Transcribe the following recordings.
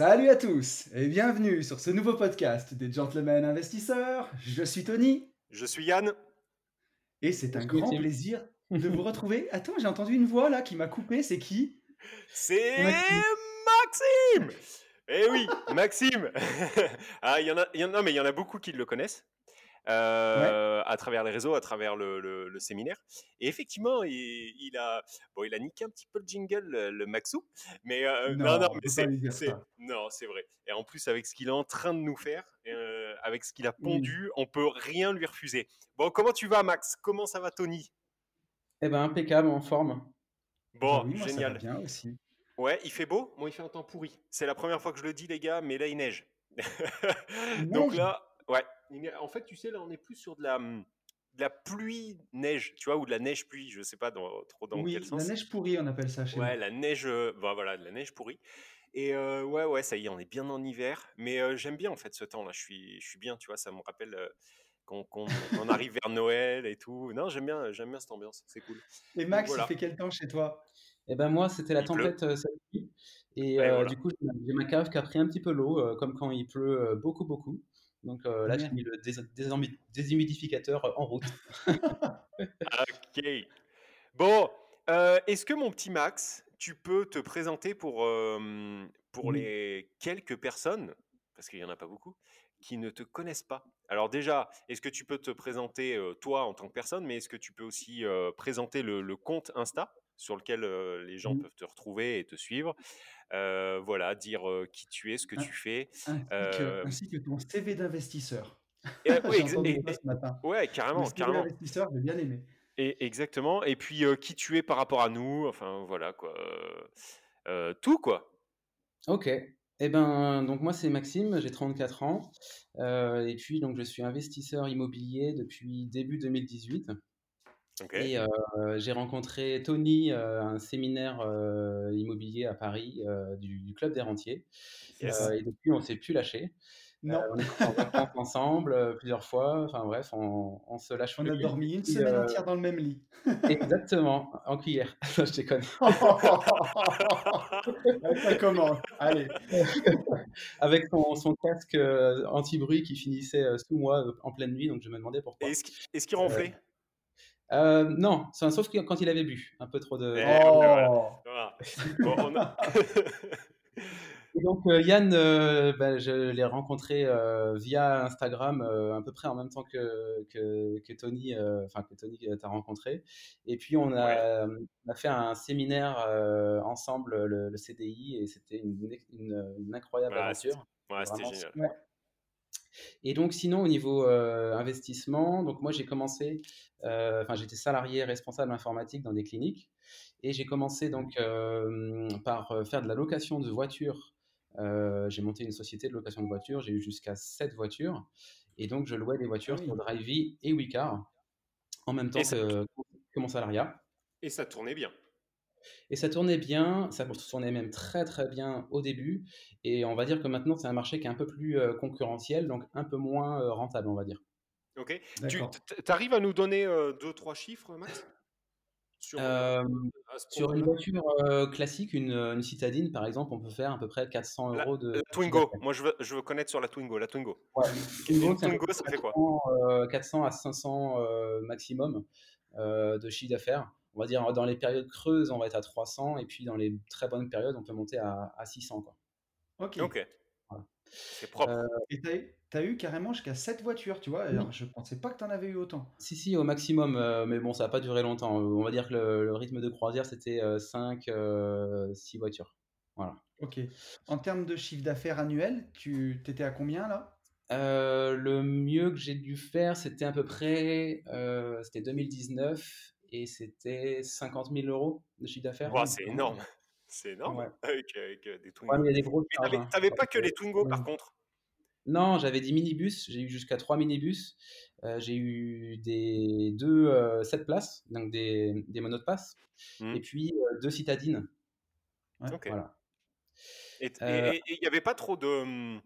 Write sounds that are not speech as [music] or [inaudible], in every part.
Salut à tous et bienvenue sur ce nouveau podcast des Gentlemen Investisseurs. Je suis Tony Je suis Yann. et c'est un grand Tim. plaisir de [laughs] vous retrouver. Attends, j'ai entendu une voix là qui m'a coupé, c'est qui? C'est Maxime. Maxime Eh oui, Maxime [laughs] ah, il y en a, il y en a- non, mais il y en a beaucoup qui le connaissent. Euh, à travers les réseaux, à travers le, le- le séminaire. Et effectivement, il, il a, bon, il a niqué un petit peu le jingle, le, le Maxou, mais euh, Non, non, non, mais c'est, non, c'est vrai. Et en plus, avec ce qu'il est en train de nous faire, euh, avec ce qu'il a pondu, on peut rien lui refuser. Bon, comment tu vas, Max? Comment ça va, Tony? Eh ben, impeccable, en forme. Bon, Ah oui, moi, ça va génial. bien aussi. Ouais, il fait beau? Moi, il fait un temps pourri. C'est la première fois que je le dis, les gars, mais là, il neige. [laughs] Donc là, ouais. En fait, tu sais, là, on est plus sur de la, de la pluie-neige, tu vois, ou de la neige-pluie. Je sais pas dans- trop dans oui, quel sens. la neige pourrie, on appelle ça chez Ouais, nous. la neige, euh, bah, voilà, de la neige pourrie. Et euh, ouais, ouais, ça y est, on est bien en hiver. Mais euh, j'aime bien, en fait, ce temps-là. Je suis, je suis bien, tu vois, ça me rappelle euh, qu'on arrive vers Noël et tout. Non, j'aime bien, j'aime bien cette ambiance. C'est cool. Et Max, voilà. il fait quel temps chez toi? Eh ben, moi, c'était la Il tempête cette nuit. Et Ouais, euh, voilà. du coup, j'ai ma- j'ai ma cave qui a pris un petit peu l'eau, euh, comme quand il pleut euh, beaucoup, beaucoup. Donc euh, là, j'ai mis le dés- déshumidificateur euh, en route. [laughs] Ok. Bon, euh, est-ce que mon petit Max, tu peux te présenter pour, euh, pour Oui. les quelques personnes, parce qu'il n'y en a pas beaucoup, qui ne te connaissent pas? Alors déjà, est-ce que tu peux te présenter euh, toi en tant que personne, mais est-ce que tu peux aussi euh, présenter le, le compte Insta sur lequel euh, les gens peuvent te retrouver et te suivre? Euh, Voilà, dire euh, qui tu es, ce que Ah. tu fais. ainsi, Euh, que, que ton CV d'investisseur. [laughs] Ce matin. ouais, carrément, CV carrément. d'investisseur, j'ai bien aimé. Et exactement. Et puis euh, qui tu es par rapport à nous. Enfin voilà quoi. Euh, euh, tout quoi. Ok. Eh ben, donc moi, c'est Maxime, j'ai 34 ans. Euh, et puis, donc, je suis investisseur immobilier depuis début 2018. Ok. Et euh, j'ai rencontré Tony euh, à un séminaire euh, immobilier à Paris du, du Club des Rentiers. Yes. Et depuis, on s'est plus lâché. Non, On est parti en vacances [laughs] ensemble plusieurs fois. Enfin bref, on, on se lâche on a dormi une semaine entière dans le même lit. Exactement, en cuillère. [laughs] je déconne. [laughs] ça commence. Allez. Avec son, son casque anti-bruit qui finissait sous moi en pleine nuit, donc je me demandais pourquoi. Et Est-ce qu'il est-ce qu'il ronflait? Euh, non, sauf que quand il avait bu un peu trop de. Eh, ouais, voilà. Oh. Voilà. Bon, on a- [laughs] Et donc euh, Yann, euh, bah, je l'ai rencontré euh, via Instagram euh, à peu près en même temps que, que, que Tony, euh, enfin que Tony t'a rencontré. Et puis on a, on a fait un séminaire euh, ensemble, le, le CDI, et c'était une, une, une incroyable Ouais, aventure. ouais, c'était génial. Et donc sinon au niveau euh, investissement, donc moi j'ai commencé, euh, enfin j'étais salarié responsable informatique dans des cliniques et j'ai commencé donc euh, par faire de la location de voitures. J'ai monté une société de location de voitures, j'ai eu jusqu'à 7 voitures et donc je louais des voitures Ah oui. sur Drivey et Wicar en même temps Et ça- que, que mon salariat. Et ça tournait bien. Et ça tournait bien, ça tournait même très très bien au début. Et on va dire que maintenant c'est un marché qui est un peu plus euh, concurrentiel, donc un peu moins euh, rentable, on va dire. Ok. Tu arrives à nous donner euh, deux trois chiffres, Max? Sur, Euh, une voiture euh, classique, une, une citadine par exemple, on peut faire à peu près 400 La, euros de. la Twingo. Moi, je veux, je veux connaître sur la Twingo. La Twingo. Ouais, [laughs] Twingo, ça fait quoi? 400, euh, 400 à 500 euh, maximum euh, de chiffre d'affaires. On va dire dans les périodes creuses, on va être à 300 et puis dans les très bonnes périodes, on peut monter à, à 600. Quoi. Ok. Ok. Voilà. C'est propre. Euh, Et t'as eu, t'as eu carrément jusqu'à 7 voitures, tu vois. Alors, je pensais pas que t'en avais eu autant. Si, si, au maximum, euh, mais bon, ça n'a pas duré longtemps. On va dire que le, le rythme de croisière, c'était 5, 6 voitures. Voilà. Ok. En termes de chiffre d'affaires annuel, tu t'étais à combien là? Euh, le mieux que j'ai dû faire, c'était à peu près, euh, c'était 2019. Et c'était 50 000 euros de chiffre d'affaires. c'est énorme. C'est énorme avec, des Twingo. Ouais, t'avais pas que les Twingo par contre? Non, j'avais 10 minibus. J'ai eu jusqu'à 3 minibus. j'ai eu des deux 7 places, donc des, des monopass, mmh. et puis deux citadines. ok. Voilà. Et il n'y avait pas trop de, mmh,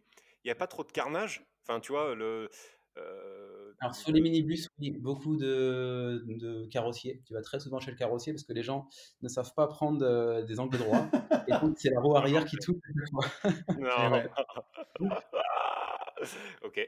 il y a pas trop de carnage? Enfin, tu vois, le, euh, Alors sur les minibus, oui, beaucoup de, de, carrossiers. Tu vas très souvent chez le carrossier parce que les gens ne savent pas prendre euh, des angles droits. et donc c'est la roue arrière qui touche. [laughs] non. [laughs] ok.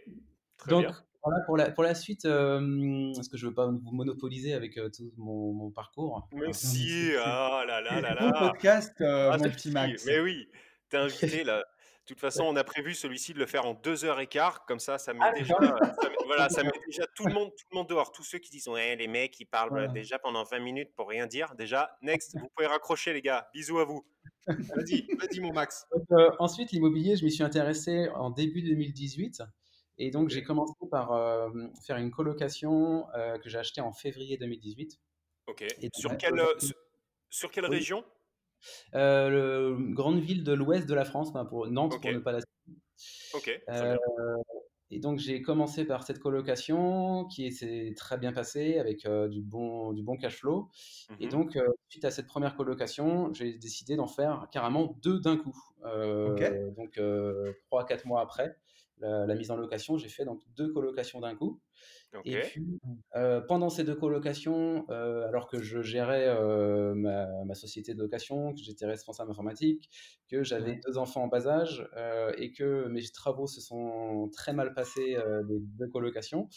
Très donc voilà pour la, pour la suite, euh, parce que je ne veux pas vous monopoliser avec tout mon, mon, parcours. Mais [laughs] si, ah là là là là. podcast, ah, mon petit Max. Mais oui, t'es invité là. De toute façon, on a prévu celui-ci de le faire en deux heures et quart, comme ça, ça met ah, déjà, voilà, [laughs] ça met déjà tout le monde, tout le monde dehors. Tous ceux qui disent ouais, les mecs, ils parlent déjà pendant 20 minutes pour rien dire. Déjà, next, vous pouvez raccrocher les gars. Bisous à vous. Vas-y, vas-y mon Max. [laughs] Euh, ensuite, l'immobilier, je m'y suis intéressé en début 2018. Et donc, j'ai commencé par euh, faire une colocation euh, que j'ai achetée en février 2018. Ok. Et sur, quelle, sur quelle région? Euh, le, grande ville de l'ouest de la France, pour Nantes pour ne pas la Ok. Euh, et donc j'ai commencé par cette colocation qui s'est très bien passée avec euh, du, bon, du bon cash flow. Et mmh donc suite à cette première colocation, j'ai décidé d'en faire carrément deux d'un coup. Donc trois à quatre mois après la, mise en location, j'ai fait donc deux colocations d'un coup. Et puis, euh, pendant ces deux colocations, euh, alors que je gérais euh, ma, société de location, que j'étais responsable informatique, que j'avais deux enfants en bas âge et que mes travaux se sont très mal passés des deux colocations.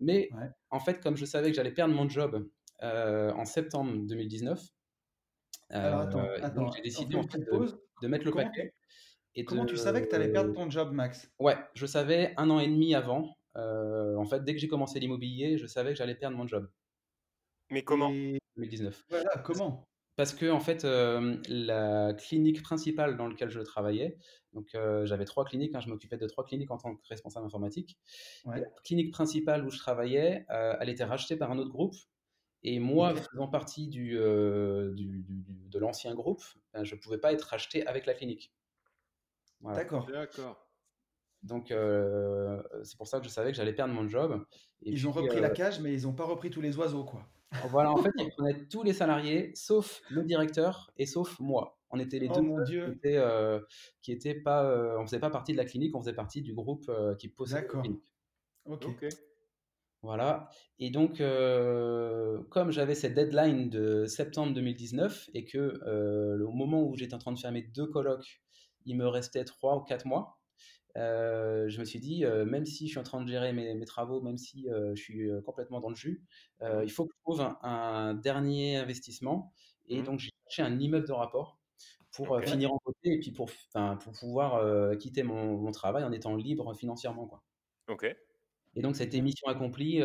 Mais en fait, comme je savais que j'allais perdre mon job en septembre 2019, donc j'ai décidé en fait, de, mettre le paquet. Et Comment tu savais que tu allais perdre ton job, Max? Ouais, je savais un an et demi avant. Euh, en fait, dès que j'ai commencé l'immobilier, je savais que j'allais perdre mon job. Mais comment? 2019. Voilà, comment? parce que en fait, euh, la clinique principale dans laquelle je travaillais, donc euh, j'avais trois cliniques, hein, je m'occupais de trois cliniques en tant que responsable informatique. La clinique principale où je travaillais, elle était rachetée par un autre groupe. Et moi, faisant partie du, du, de l'ancien groupe, ben, je ne pouvais pas être racheté avec la clinique. D'accord. D'accord. Donc, euh, c'est pour ça que je savais que j'allais perdre mon job. Et ils ont repris la euh, cage, mais ils n'ont pas repris tous les oiseaux, quoi. Voilà, en fait, ils prenaient tous les salariés, sauf le directeur et sauf moi. On était les oh deux mon Dieu. qui étaient, euh, qui étaient pas, on faisait pas partie de la clinique, on faisait partie du groupe qui possédait la clinique. Ok. Voilà. Et donc, comme j'avais cette deadline de septembre 2019 et que au moment où j'étais en train de faire mes deux colloques, il me restait trois ou quatre mois. Euh, je me suis dit, euh, même si je suis en train de gérer mes, travaux, même si euh, je suis complètement dans le jus, il faut que je trouve un, dernier investissement. Et mmh. donc, j'ai cherché un immeuble de rapport pour finir en côté et puis pour, pour pouvoir quitter mon, travail en étant libre financièrement. Quoi. Ok. Et donc, cette mission accomplie,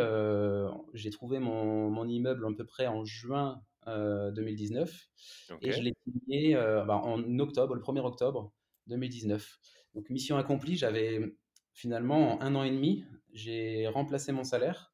j'ai trouvé mon, mon, immeuble à peu près en juin 2019 et je l'ai signé bah, en octobre, le 1er octobre 2019. Donc mission accomplie, j'avais finalement un an et demi, j'ai remplacé mon salaire.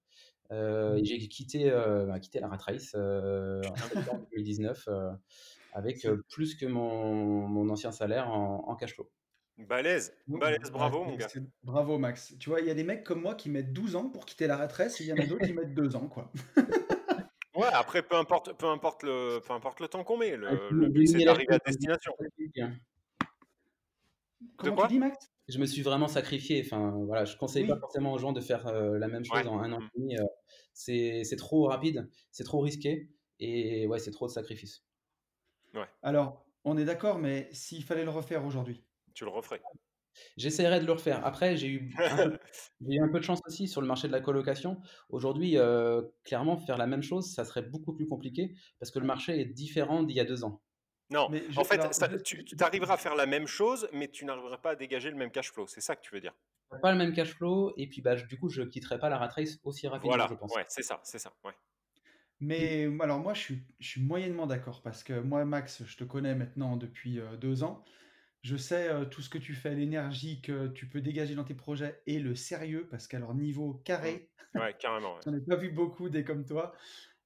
Euh, j'ai quitté, euh, bah, quitté la rat race euh, en 2019 [laughs] avec plus que mon, mon ancien salaire en, cash flow. Balèze, balèze, bravo mon gars. Bravo Max. Tu vois, il y a des mecs comme moi qui mettent 12 ans pour quitter la retraite, et il y en a d'autres qui mettent 2 ans quoi. [laughs] ouais, après peu importe, peu importe le, peu importe le temps qu'on met, le, le but c'est d'arriver à destination. Comment tu dis, Max? Je me suis vraiment sacrifié. Enfin, voilà, je conseille pas forcément aux gens de faire euh, la même chose en un an et demi. Euh, c'est trop rapide, c'est trop risqué et ouais, c'est trop de sacrifices. Ouais. Alors, on est d'accord, mais s'il fallait le refaire aujourd'hui? Tu le referais J'essaierai de le refaire. Après, j'ai eu, [laughs] eu, un peu de chance aussi sur le marché de la colocation. Aujourd'hui, euh, clairement, faire la même chose, ça serait beaucoup plus compliqué parce que le marché est différent d'il y a deux ans. Non, en fait, tu, arriveras à faire la même chose, mais tu n'arriveras pas à dégager le même cash flow. C'est ça que tu veux dire Pas le même cash flow, et puis bah, du coup, je quitterai pas la rat race aussi rapidement, voilà. je pense. Ouais, c'est ça, c'est ça. Ouais. Mais alors moi, je suis, je suis moyennement d'accord, parce que moi, Max, je te connais maintenant depuis euh, deux ans. Je sais euh, tout ce que tu fais, l'énergie que tu peux dégager dans tes projets et le sérieux, parce qu'à leur niveau carré, ouais, carrément. [laughs] j'en ai pas vu beaucoup des comme toi.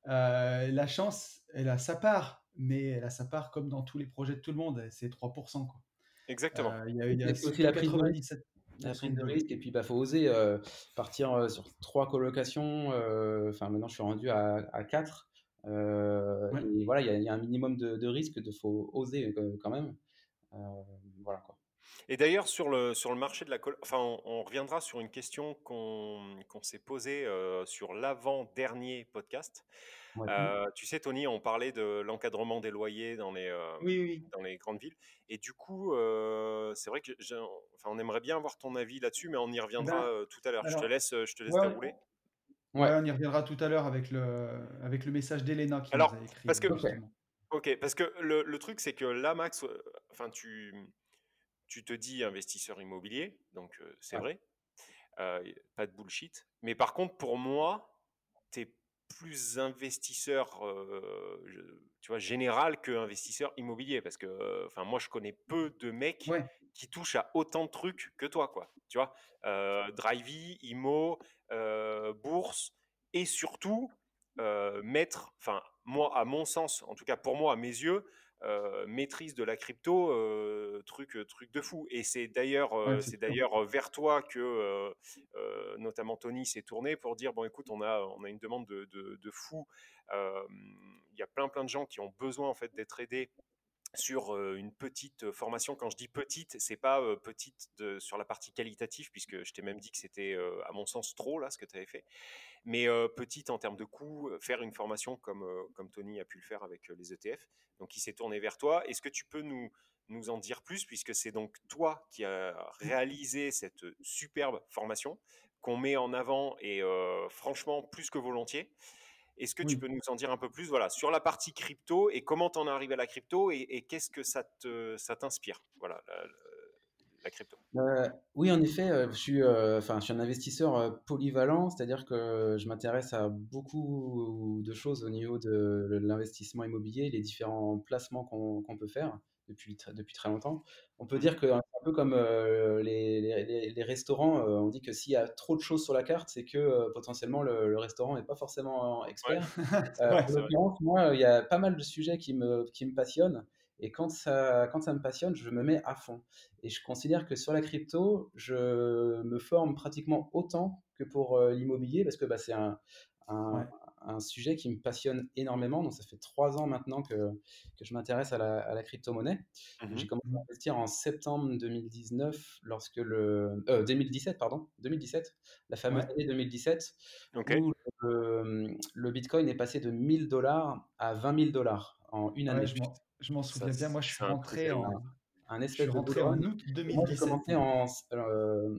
La chance, elle a sa part, mais elle a sa part comme dans tous les projets de tout le monde, c'est 3%. Quoi. Exactement. Il y a, y a aussi la prise de risque. La prise de risque, et puis il bah, faut oser partir sur trois colocations. Enfin, maintenant, je suis rendu à, à quatre. Et voilà, il y, y, a un minimum de, de risque, il faut oser quand même. voilà quoi. Et d'ailleurs, sur le, sur le marché de la coloc, enfin, on, reviendra sur une question qu'on s'est posée sur l'avant-dernier podcast. Euh, tu sais, Tony, on parlait de l'encadrement des loyers dans les, dans les grandes villes. Et du coup, c'est vrai que enfin, on aimerait bien avoir ton avis là-dessus, mais on y reviendra ben, tout à l'heure. Je te laisse, je te laisse dérouler. Ouais, on y reviendra tout à l'heure avec le, avec le message d'Elena qui Alors, nous a écrit. Parce que, ok, parce que le, le truc, c'est que là, Max, enfin, tu, tu te dis investisseur immobilier, donc c'est vrai, pas de bullshit. Mais par contre, pour moi, tu es plus investisseur, tu vois, général que investisseur immobilier, parce que, enfin, moi, je connais peu de mecs qui touchent à autant de trucs que toi, quoi. Tu vois, Drivey, IMO, bourse, et surtout mettre, enfin, moi, à mon sens, en tout cas pour moi, à mes yeux, euh, maîtrise de la crypto, euh, truc, euh, truc de fou. Et c'est d'ailleurs, c'est d'ailleurs vers toi que notamment Tony s'est tourné pour dire bon écoute, on a, on a une demande de, de, fou. Il y a plein plein de gens qui ont besoin en fait d'être aidés sur une petite formation. Quand je dis petite, c'est pas petite de, sur la partie qualitative, puisque je t'ai même dit que c'était, à mon sens, trop là ce que tu avais fait. Mais petite en termes de coût, faire une formation comme, comme Tony a pu le faire avec les ETF. Donc il s'est tourné vers toi. Est-ce que tu peux nous, nous en dire plus, puisque c'est donc toi qui as réalisé cette superbe formation qu'on met en avant et franchement plus que volontiers? Est-ce que tu peux nous en dire un peu plus voilà, sur la partie crypto et comment tu en es arrivé à la crypto et, qu'est-ce que ça, te, ça t'inspire? Voilà, la, crypto euh, Oui, en effet, euh, je, suis, euh, je suis un investisseur polyvalent, c'est-à-dire que je m'intéresse à beaucoup de choses au niveau de l'investissement immobilier, les différents placements qu'on, peut faire depuis, depuis très longtemps. On peut dire que un peu comme euh, les, les, les, restaurants, euh, on dit que s'il y a trop de choses sur la carte, c'est que euh, potentiellement le, restaurant n'est pas forcément expert. moi, il y a pas mal de sujets qui me, qui me passionnent. Et quand ça, quand ça me passionne, je me mets à fond. Et je considère que sur la crypto, je me forme pratiquement autant que pour l'immobilier, parce que bah, c'est un, un, un sujet qui me passionne énormément. Donc, ça fait trois ans maintenant que, que je m'intéresse à la, à la crypto-monnaie. Mmh j'ai commencé à investir en septembre 2019, lorsque le. 2017, euh, pardon. 2017, la fameuse année 2017, où le, bitcoin est passé de 1000 dollars à 20 000 dollars en une année. Je m'en souviens bien. Moi, je suis rentré en. Un espèce je suis rentré en août 2017. j'ai commencé en, euh,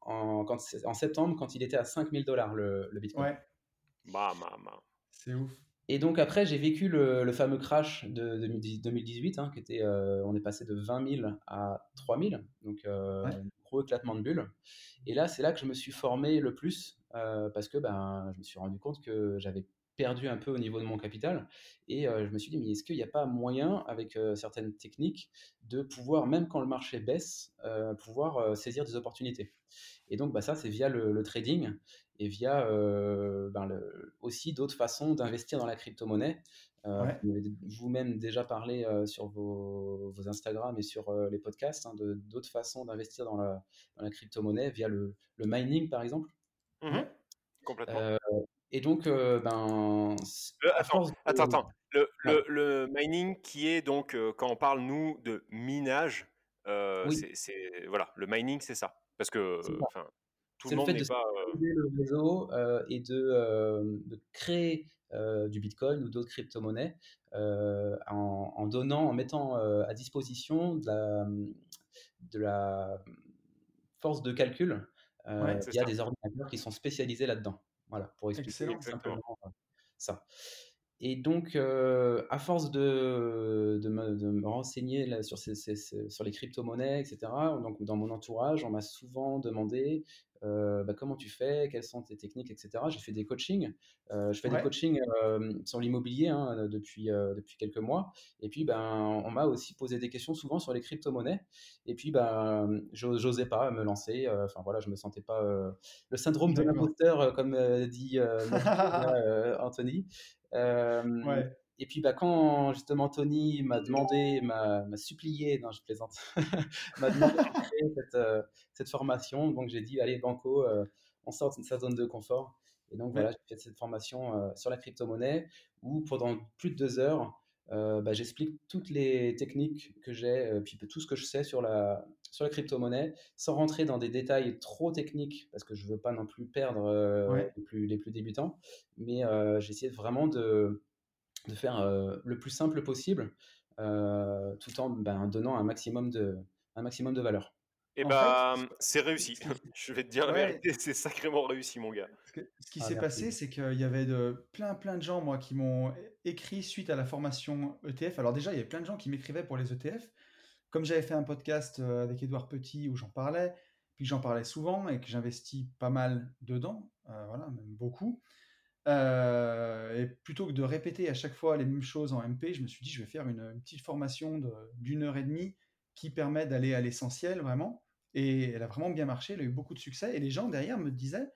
en, quand, en, septembre quand il était à 5000 dollars le, le bitcoin. Ouais. Bah, C'est ouf. Et donc après, j'ai vécu le, fameux crash de, 2018, hein, qui était, euh, on est passé de 20 000 à 3 000, donc euh, un gros éclatement de bulle. Et là, c'est là que je me suis formé le plus, euh, parce que ben, je me suis rendu compte que j'avais perdu un peu au niveau de mon capital. Et je me suis dit, mais est-ce qu'il n'y a pas moyen, avec certaines techniques, de pouvoir, même quand le marché baisse, pouvoir saisir des opportunités? Et donc, bah, ça, c'est via le, trading et via ben, aussi d'autres façons d'investir dans la crypto-monnaie. Vous-même déjà parlé sur vos, vos, Instagram et sur les podcasts hein, de d'autres façons d'investir dans la, dans la crypto-monnaie via le, le, mining, par exemple. Mmh Complètement. Et donc, euh, ben. attends, attends, Le, le, le, mining qui est donc, euh, quand on parle, nous, de minage, euh, c'est, voilà, le mining, c'est ça. Parce que, tout le monde n'est pas. le réseau et de, de créer du bitcoin ou d'autres crypto-monnaies en, en, donnant, en mettant à disposition de la, de la force de calcul il y a des ordinateurs qui sont spécialisés là-dedans. Voilà, pour expliquer simplement ça. Et donc, à force de, de, me, renseigner sur, ces, sur les crypto-monnaies, etc., donc dans mon entourage, on m'a souvent demandé euh, bah, comment tu fais, quelles sont tes techniques, etc. J'ai fait des coachings. Euh, je fais des coachings euh, sur l'immobilier hein, depuis, depuis quelques mois. Et puis, ben, on m'a aussi posé des questions souvent sur les crypto-monnaies. Et puis, ben, j'osais pas me lancer. Enfin, voilà, je me sentais pas le syndrome de l'imposteur, comme dit [laughs] Anthony. Ouais. Et puis, bah, quand justement Tony m'a demandé, m'a supplié, non, je plaisante, [laughs] m'a demandé de créer cette, cette formation, donc j'ai dit, allez, Banco, on sort de sa zone de confort. Et donc, voilà, j'ai fait cette formation sur la crypto-monnaie où pendant plus de deux heures, bah, j'explique toutes les techniques que j'ai, puis tout ce que je sais sur la, sur la crypto-monnaie, sans rentrer dans des détails trop techniques, parce que je ne veux pas non plus perdre les, plus, les plus débutants. Mais j'ai essayé vraiment de, de faire le plus simple possible, tout en ben, donnant un maximum de, un maximum de valeur. Et eh bah, c'est réussi. [laughs] Je vais te dire la vérité, c'est sacrément réussi, mon gars. Ce, qui ah, s'est passé, c'est qu'il y avait de, plein, plein de gens, moi, qui m'ont écrit suite à la formation ETF. Alors déjà, il y avait plein de gens qui m'écrivaient pour les ETF. Comme j'avais fait un podcast avec Édouard Petit où j'en parlais, puis j'en parlais souvent et que j'investis pas mal dedans, voilà, même beaucoup. et plutôt que de répéter à chaque fois les mêmes choses en MP, je me suis dit, je vais faire une, petite formation d'une heure et demie qui permet d'aller à l'essentiel vraiment. Et elle a vraiment bien marché, elle a eu beaucoup de succès. Et les gens derrière me disaient,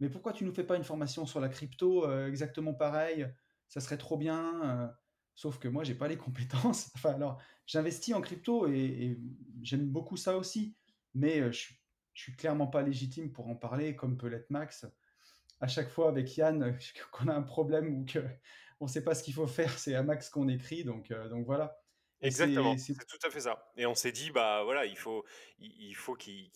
mais pourquoi tu nous fais pas une formation sur la crypto euh, exactement pareil? Ça serait trop bien. Euh. sauf que moi, j'ai pas les compétences. [laughs] alors, j'investis en crypto et, j'aime beaucoup ça aussi. Mais euh, je, suis, suis clairement pas légitime pour en parler, comme peut l'être Max. À chaque fois avec Yann, [laughs] qu'on a un problème ou que on sait pas ce qu'il faut faire, c'est à Max qu'on écrit. Donc, donc voilà. Exactement, c'est tout à fait ça. Et on s'est dit, bah voilà, il faut, il, faut qu'il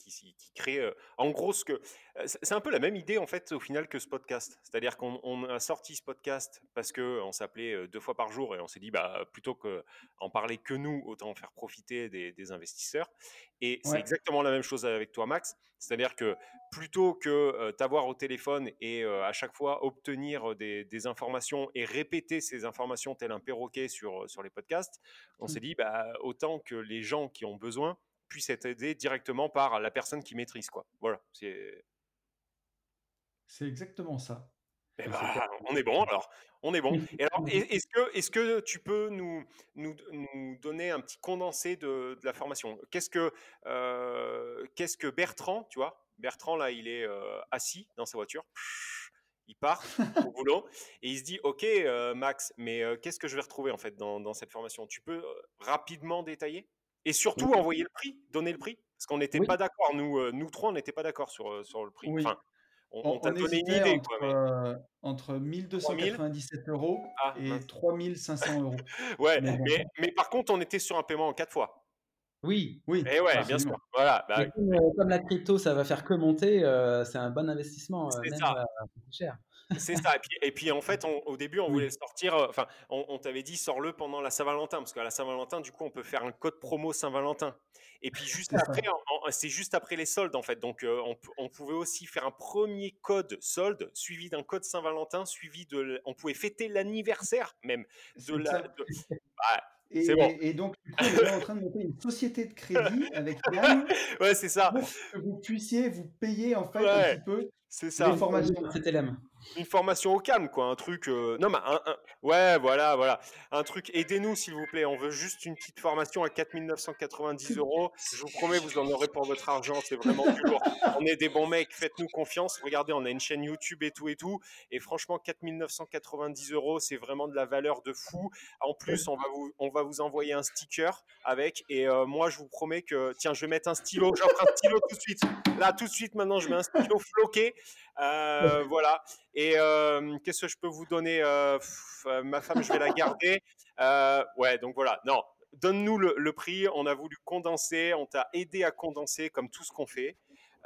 crée. en gros, ce que c'est un peu la même idée en fait au final que ce podcast. C'est-à-dire qu'on a sorti ce podcast parce que on s'appelait deux fois par jour et on s'est dit, bah plutôt que en parler que nous, autant en faire profiter des, investisseurs. Et c'est exactement la même chose avec toi, Max. C'est-à-dire que plutôt que t'avoir au téléphone et à chaque fois obtenir des, des, informations et répéter ces informations tel un perroquet sur sur les podcasts, on s'est dit, bah, autant que les gens qui ont besoin puissent être aidés directement par la personne qui maîtrise. Quoi. Voilà, c'est... C'est exactement ça. Eh bah, on est bon alors, on est bon. Et alors, est-ce que, est que tu peux nous, nous, nous, donner un petit condensé de, de la formation? Qu'est-ce que, euh, qu'est-ce que Bertrand, tu vois? Bertrand là, il est euh, assis dans sa voiture. Il part au [laughs] boulot et il se dit Ok, euh, Max, mais qu'est-ce que je vais retrouver en fait dans, cette formation? Tu peux rapidement détailler? Et surtout envoyer le prix, donner le prix? Parce qu'on n'était pas d'accord, nous, nous trois, on n'était pas d'accord sur, sur le prix. Enfin, on, t'a donné une idée. Entre, entre 1297 euros ah, et 3500 euros. [laughs] ouais, mais, mais, par contre, on était sur un paiement en quatre fois. Oui, oui. Et ouais, bien sûr. Voilà. Bah comme, la crypto, ça va faire que monter, c'est un bon investissement. C'est ça. cher. C'est ça. Et puis, en [laughs] fait, au début, on voulait sortir. Enfin, on, t'avait dit sors-le pendant la Saint-Valentin, parce qu'à la Saint-Valentin, du coup, on peut faire un code promo Saint-Valentin. Et puis juste après, c'est juste après les soldes, en fait. Donc, on, pouvait aussi faire un premier code solde suivi d'un code Saint-Valentin, suivi de. On pouvait fêter l'anniversaire même de la. Bah, et, donc, du coup, on est en train de monter une société de crédit [laughs] avec Yann. ouais, c'est ça. Pour que vous puissiez vous payer en fait un petit peu c'est ça. Une formation. Une formation au calme, quoi. Un truc. Euh, non, mais un, ouais, voilà, voilà. Un truc. Aidez-nous, s'il vous plaît. On veut juste une petite formation à 4990 euros. Je vous promets, vous en aurez pour votre argent. C'est vraiment du lourd. [laughs] On est des bons mecs. Faites-nous confiance. Regardez, on a une chaîne YouTube et tout et tout. Et franchement, 4990 euros, c'est vraiment de la valeur de fou. En plus, on va vous, on va vous envoyer un sticker avec. Et euh, moi, je vous promets que. Tiens, je vais mettre un stylo. J'offre un stylo tout de suite. Là, tout de suite, maintenant, je mets un stylo floqué. Euh, voilà. Et euh, qu'est-ce que je peux vous donner euh, Ma femme, je vais la garder. ouais, donc voilà. Non, donne-nous le, prix. On a voulu condenser. On t'a aidé à condenser comme tout ce qu'on fait.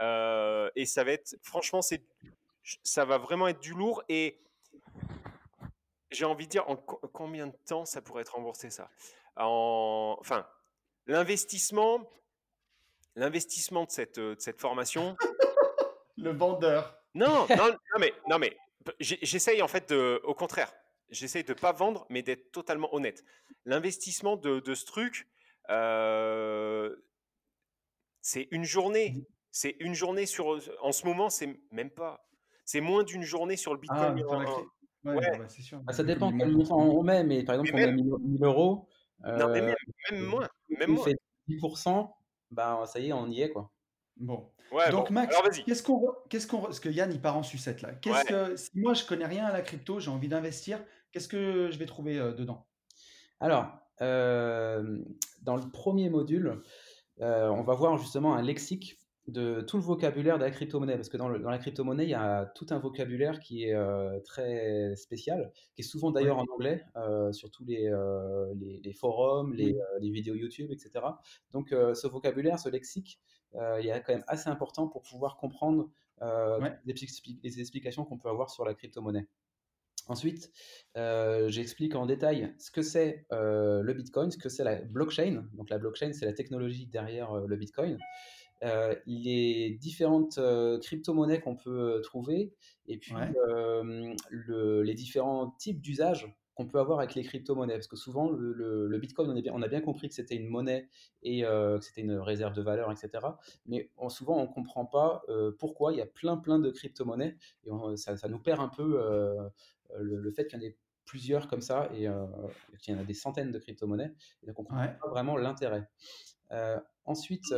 et ça va être, franchement, c'est, ça va vraiment être du lourd. Et j'ai envie de dire, en combien de temps ça pourrait être remboursé ça? En, Enfin, l'investissement, l'investissement de cette, de cette formation. le vendeur. Non, [laughs] non, non, mais, non, mais j'essaye en fait de, au contraire, j'essaye de pas vendre, mais d'être totalement honnête. L'investissement de, de, ce truc, euh, c'est une journée. C'est une journée sur. En ce moment, c'est même pas. C'est moins d'une journée sur le ah, Bitcoin. Ah, ouais, c'est sûr. Ah, ça dépend quel montant on met, mais par exemple, on a 1000 euros. non, mais même, même euh, moins. Même moins. fait 10%, bah, ça y est, on y est, quoi. Bon. Donc Max, qu'est-ce qu'on, qu'est-ce qu'on, parce que Yann il part en sucette là. Qu'est-ce que, si moi je connais rien à la crypto, j'ai envie d'investir, Qu'est-ce que je vais trouver dedans? Alors, dans le premier module, on va voir justement un lexique de tout le vocabulaire de la crypto-monnaie, parce que dans, la crypto-monnaie, il y a tout un vocabulaire qui est euh, très spécial, qui est souvent d'ailleurs en anglais, euh, sur tous les, euh, les, forums, les, vidéos YouTube, etc. Donc ce vocabulaire, ce lexique, il est quand même assez important pour pouvoir comprendre les, explications qu'on peut avoir sur la crypto-monnaie. Ensuite, j'explique en détail ce que c'est le Bitcoin, ce que c'est la blockchain. Donc la blockchain, c'est la technologie derrière le Bitcoin. Euh, les différentes euh, crypto-monnaies qu'on peut euh, trouver et puis les différents types d'usages qu'on peut avoir avec les crypto-monnaies. Parce que souvent, le, Bitcoin, on, on, a bien compris que c'était une monnaie et que c'était une réserve de valeur, etc. Mais souvent, on ne comprend pas pourquoi il y a plein, plein de crypto-monnaies. Et ça, nous perd un peu le, fait qu'il y en ait plusieurs comme ça et qu'il y en a des centaines de crypto-monnaies. Et donc, on ne comprend pas vraiment l'intérêt. ensuite,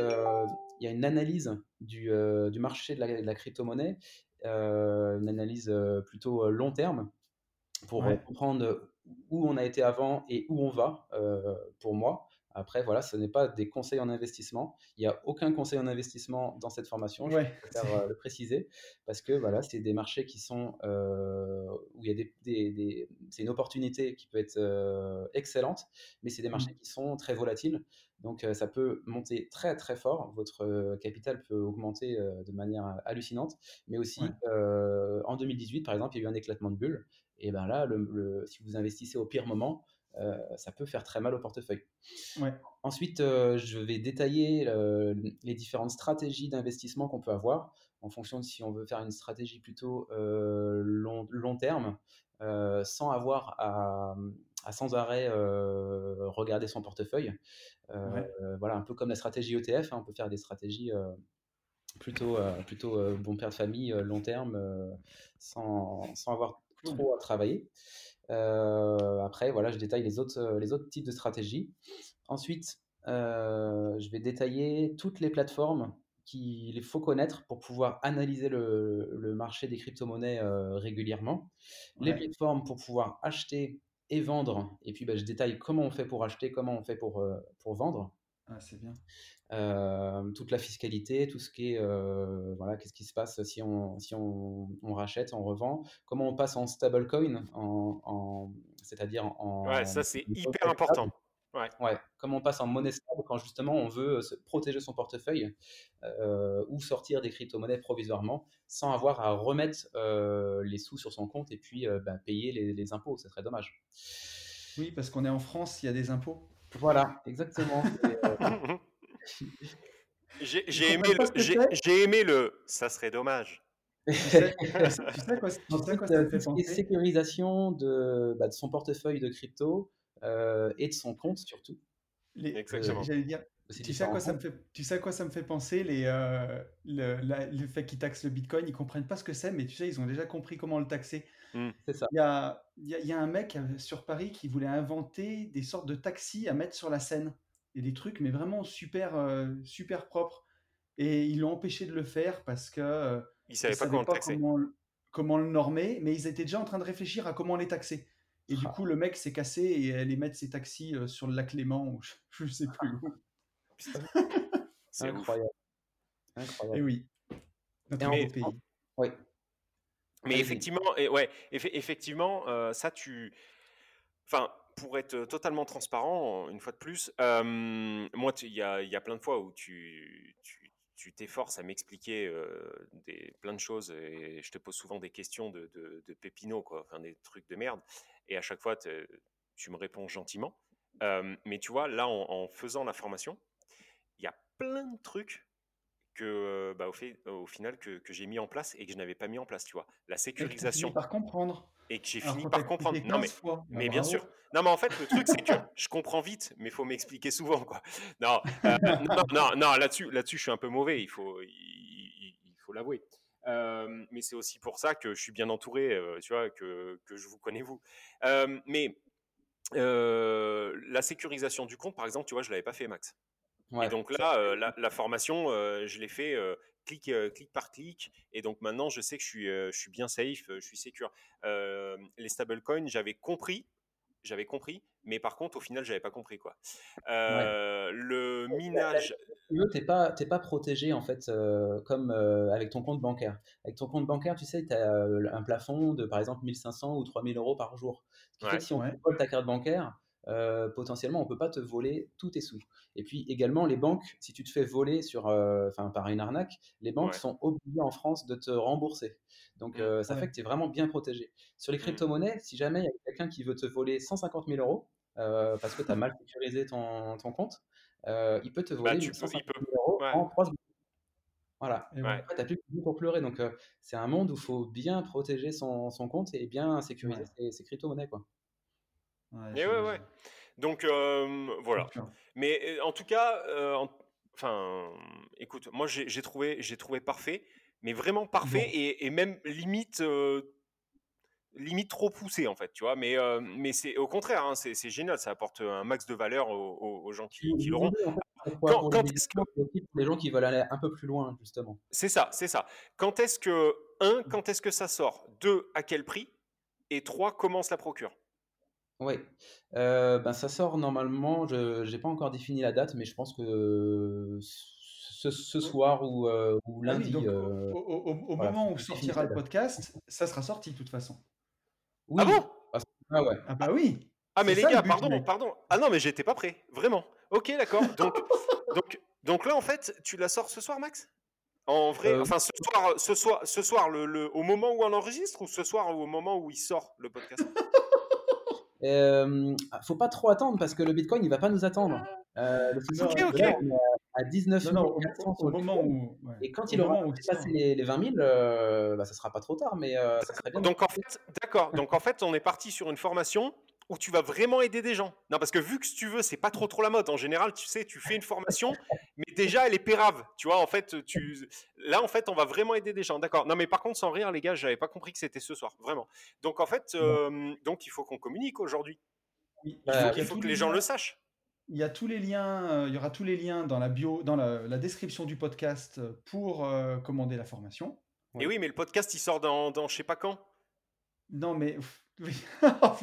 il y a une analyse du, euh, du marché de la, crypto-monnaie, euh, une analyse euh, plutôt long terme pour comprendre où on a été avant et où on va, pour moi. Après, voilà, ce n'est pas des conseils en investissement. Il n'y a aucun conseil en investissement dans cette formation, je préfère le préciser, parce que voilà, c'est des marchés qui sont où il y a des, des, c'est une opportunité qui peut être excellente, mais c'est des mmh. marchés qui sont très volatiles. Donc ça peut monter très très fort, votre capital peut augmenter de manière hallucinante, mais aussi en 2018 par exemple, il y a eu un éclatement de bulle, et ben là, le, si vous investissez au pire moment, ça peut faire très mal au portefeuille. Ensuite, je vais détailler les différentes stratégies d'investissement qu'on peut avoir en fonction de si on veut faire une stratégie plutôt long, long, terme, sans avoir à, à sans arrêt regarder son portefeuille. Voilà, un peu comme la stratégie ETF, hein, on peut faire des stratégies plutôt, plutôt bon père de famille, long terme, sans, sans, avoir trop à travailler. après, voilà, je détaille les autres, les autres types de stratégies. Ensuite, je vais détailler toutes les plateformes qu'il faut connaître pour pouvoir analyser le, le marché des crypto-monnaies régulièrement. Les plateformes pour pouvoir acheter et vendre. Et puis, bah, je détaille comment on fait pour acheter, comment on fait pour, euh, pour vendre. Ah, c'est bien. Euh, toute la fiscalité, tout ce qui est, euh, voilà, qu'est-ce qui se passe si on, si on, on, rachète, on revend, comment on passe en stablecoin, en, en c'est-à-dire en... Ouais, ça c'est hyper important. Ouais. ouais. Comment on passe en monnaie stable quand justement on veut se protéger son portefeuille euh, ou sortir des crypto-monnaies provisoirement sans avoir à remettre euh, les sous sur son compte et puis euh, bah, payer les, impôts. C'est très dommage. Oui, parce qu'on est en France, il y a des impôts. Voilà, [laughs] exactement. [laughs] j'ai aimé, le, aimé le ça serait dommage. [laughs] tu sais, quoi, ça me fait penser? Sécurisation de, bah, de son portefeuille de crypto euh, et de son compte surtout. Les, Exactement. J'allais dire, tu sais, quoi ça me fait, tu sais à quoi ça me fait penser les, euh, le, le, fait qu'ils taxent le Bitcoin, ils comprennent pas ce que c'est, mais tu sais, ils ont déjà compris comment le taxer. Mmh. C'est ça. Il y a, y, a, y a, un mec euh, sur Paris qui voulait inventer des sortes de taxis à mettre sur la scène. Et des trucs, mais vraiment super, super propres. Et ils l'ont empêché de le faire parce que. ils savaient pas, comment, pas comment, comment, le normer, mais ils étaient déjà en train de réfléchir à comment les taxer. Et du ah. coup, le mec s'est cassé et elle mettre ses taxis sur le lac Léman ou je, [laughs] ne sais plus où. [laughs] C'est incroyable. incroyable. Et oui. Notre mais, pays. Oui. Mais effectivement, et ouais, effectivement, ça tu. Enfin, pour être totalement transparent, une fois de plus, moi, il y a, y a, plein de fois où tu, tu t'efforces à m'expliquer des, plein de choses et je te pose souvent des questions de, de, de pépino, quoi, enfin des trucs de merde. Et à chaque fois, tu me réponds gentiment. mais tu vois, là, en, faisant la formation, il y a plein de trucs que, bah, au, fait, au final, que, que j'ai mis en place et que je n'avais pas mis en place, tu vois. La sécurisation. Et par comprendre. Et que j'ai fini par comprendre. Non, mais, mais bien sûr. Non, mais en fait, le truc, c'est que je comprends vite, mais il faut m'expliquer souvent, quoi. Non, euh, non, non, non là-dessus, là-dessus, je suis un peu mauvais, il faut, il, faut l'avouer. Euh, mais c'est aussi pour ça que je suis bien entouré, euh, tu vois, que, que, je vous connais vous. mais la sécurisation du compte, par exemple, tu vois, je l'avais pas fait, Max. Et donc là, la, la, formation, je l'ai fait clic, clic par clic. Et donc maintenant, je sais que je suis, je suis bien safe, je suis secure. les stablecoins, j'avais compris, j'avais compris, mais par contre, au final, j'avais pas compris quoi. Le minage. Tu n'es pas, pas protégé en fait comme avec ton compte bancaire. Avec ton compte bancaire, tu sais, tu as un plafond de par exemple 1500 ou 3000 euros par jour. Ce qui fait que si on vole ta carte bancaire, euh, potentiellement, on ne peut pas te voler tous tes sous. Et puis également, les banques, si tu te fais voler sur, euh, par une arnaque, les banques sont obligées en France de te rembourser. Donc mmh. euh, ça fait que tu es vraiment bien protégé. Sur les mmh. crypto-monnaies, si jamais il y a quelqu'un qui veut te voler 150 000 euros parce que tu as mal [laughs] sécurisé ton, ton compte, il peut te bah, voler 150 000 euros en 3 secondes. Voilà. Et Après, tu n'as plus de pour pleurer. Donc, c'est un monde où il faut bien protéger son, son, compte et bien sécuriser ses, ses crypto-monnaies. Quoi. Ouais, ouais, ouais. Donc voilà. Mais en tout cas, enfin, écoute, moi j'ai trouvé, j'ai trouvé parfait, mais vraiment parfait et, même limite, limite trop poussé en fait, tu vois. Mais mais c'est au contraire, hein, c'est génial, ça apporte un max de valeur aux, gens qui, qui l'auront. Quand, quand est-ce que les gens qui veulent aller un peu plus loin justement C'est ça, c'est ça. Quand est-ce que un, quand est-ce que ça sort? Deux, à quel prix? Et trois, comment se la procure? Oui, ben, ça sort normalement, je n'ai pas encore défini la date, mais je pense que ce, ce soir ou, ou ah lundi. au, moment où sortira le podcast, ça sera sorti de toute façon. Ah bon? Ah, ouais. ah bah oui. Ah mais les gars, pardon, pardon. Ah non, mais j'étais pas prêt, vraiment. Ok, d'accord. Donc, [laughs] donc, donc là, en fait, tu la sors ce soir, Max? En vrai, enfin ce soir, ce soir, ce soir, le, le, au moment où on enregistre ou ce soir au moment où il sort le podcast? Euh, faut pas trop attendre parce que le Bitcoin il va pas nous attendre. Euh, le ok, ok. à 19 non, au, moment où, et quand il aura dépassé les, les, 20 000, euh, bah, ça sera pas trop tard, mais euh, ça serait bien. Donc en fait, d'accord. Donc en fait, on est parti sur une formation où tu vas vraiment aider des gens. Non, parce que vu que si tu veux, c'est pas trop trop la mode. En général, tu sais, tu fais une formation, mais déjà elle est pérave. Tu vois, en fait, tu là, en fait, on va vraiment aider des gens. D'accord. Non, mais par contre, sans rire, les gars, j'avais pas compris que c'était ce soir, vraiment. Donc en fait, euh, donc il faut qu'on communique aujourd'hui. Il faut, bah, que les gens le sachent. Il y a tous les liens, euh, il y aura tous les liens dans la bio, dans la, description du podcast pour euh, commander la formation. Et oui, mais le podcast il sort dans, dans je sais pas quand. Non, mais oui. [laughs] Oh,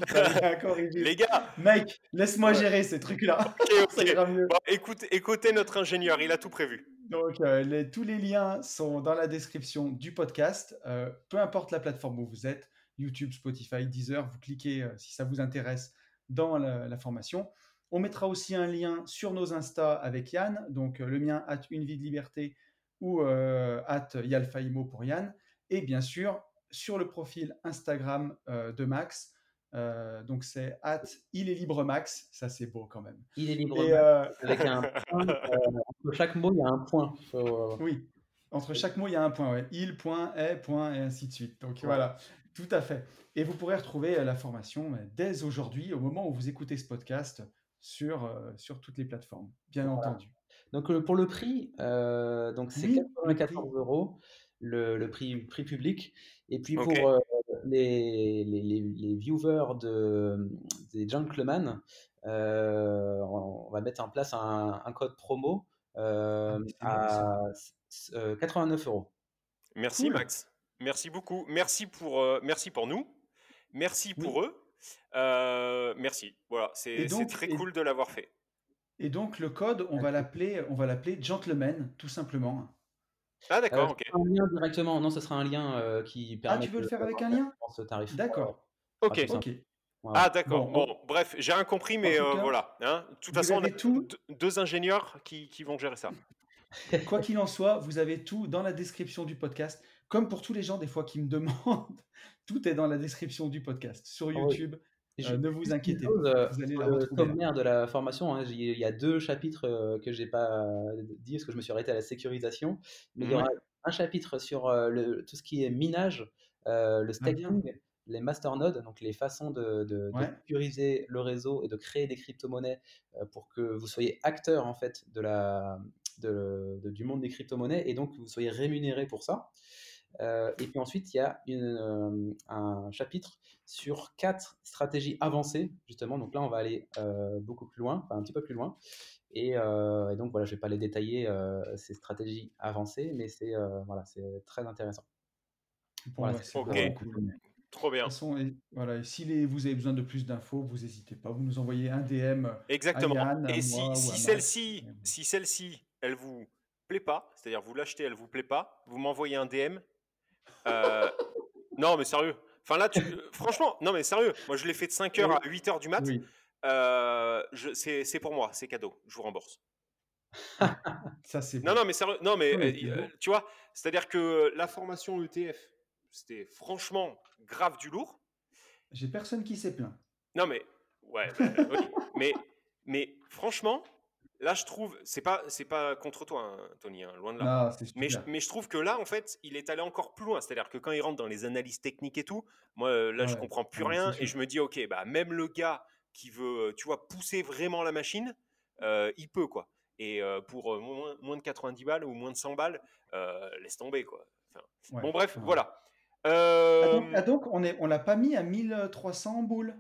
les gars, mec, laisse-moi gérer ces trucs-là. [laughs] écoutez notre ingénieur, il a tout prévu. Donc, euh, tous les liens sont dans la description du podcast. Euh, peu importe la plateforme où vous êtes, YouTube, Spotify, Deezer, vous cliquez euh, si ça vous intéresse dans la, formation. On mettra aussi un lien sur nos Insta avec Yann, donc le mien, at une vie de liberté ou at Yalfaimo pour Yann. Et bien sûr, sur le profil Instagram euh, de Max. Euh, donc c'est at il est libre Max, ça c'est beau quand même. Il est libre euh, avec un point, entre chaque mot il y a un point. Oui, entre chaque mot il y a un point, ouais. il, point, est, point et ainsi de suite. Donc voilà, tout à fait. Et vous pourrez retrouver la formation dès aujourd'hui, au moment où vous écoutez ce podcast, sur, sur toutes les plateformes, bien entendu. Donc pour le prix, donc c'est 94 euros le, prix, prix public. Et puis pour euh, les, les, les, viewers de, des gentlemen, euh, on, va mettre en place un, un code promo euh, ah, à 89 euros. Merci Max. Merci beaucoup. Merci pour, merci pour nous. Merci pour eux. merci. Voilà, c'est très cool de l'avoir fait. Et donc le code, on va l'appeler, on va l'appeler gentleman, tout simplement. Ah d'accord, ok. Un lien directement, non, ce sera un lien euh, qui permet. Ah, tu veux le faire avec un lien? ce tarif. D'accord. ok. Ah d'accord. Bon, bref, j'ai rien compris, mais euh, voilà. Hein. De toute façon, on a tout... deux ingénieurs qui, qui vont gérer ça. [laughs] Quoi qu'il en soit, vous avez tout dans la description du podcast. Comme pour tous les gens des fois qui me [laughs] demandent, tout est dans la description du podcast sur ah YouTube, euh, ne vous inquiétez pas. Euh, vous allez la retrouver. de la formation, hein, il y a deux chapitres euh, que j'ai pas dit parce que je me suis arrêté à la sécurisation. Mais il y aura un chapitre sur le, tout ce qui est minage, le ah, staking, les masternodes, donc les façons de, de, sécuriser le réseau et de créer des crypto-monnaies pour que vous soyez acteur en fait de la, de, du monde des crypto-monnaies et donc que vous soyez rémunéré pour ça. Euh, et puis ensuite, il y a une, euh, un chapitre sur quatre stratégies avancées, justement. Donc là, on va aller euh, beaucoup plus loin, enfin un petit peu plus loin. Et, euh, et donc voilà, je vais pas les détailler euh, ces stratégies avancées, mais c'est euh, voilà, c'est très intéressant. Bon, Voilà, c'est cool. Trop bien. toute façon, et- voilà, et si les- vous avez besoin de plus d'infos, vous n'hésitez pas, vous nous envoyez un DM à Exactement. À Et si, si celle-ci, si celle-ci, elle vous plaît pas, c'est-à-dire vous l'achetez, elle vous plaît pas, vous m'envoyez un DM. Euh, non, mais sérieux. Enfin là, tu, franchement, non mais sérieux. Moi, je l'ai fait de 5h à 8h du mat. Oui, Euh, je- c'est pour moi, c'est cadeau. Je vous rembourse. [laughs] ça c'est Non, non, mais sérieux. Non, mais euh, tu vois, c'est-à-dire que la formation ETF, c'était franchement grave du lourd. J'ai personne qui s'est plaint. Non, mais ouais, bah, oui. [laughs] mais mais franchement, là, je trouve, c'est pas c'est pas contre toi, hein, Tony, hein, loin de là. Non, Mais je, mais je trouve que là, en fait, il est allé encore plus loin. C'est-à-dire que quand il rentre dans les analyses techniques et tout, moi, euh, là, je Ouais, comprends plus rien et je me dis, ok, bah même le gars qui veut, euh, tu vois, pousser vraiment la machine, euh, il peut quoi. Et euh, pour moins, moins de 90 balles ou moins de 100 balles, euh, laisse tomber quoi. Enfin, Ouais, bon, bref, voilà. Ah donc, ah donc, on est, on l'a pas mis à 1300 boules?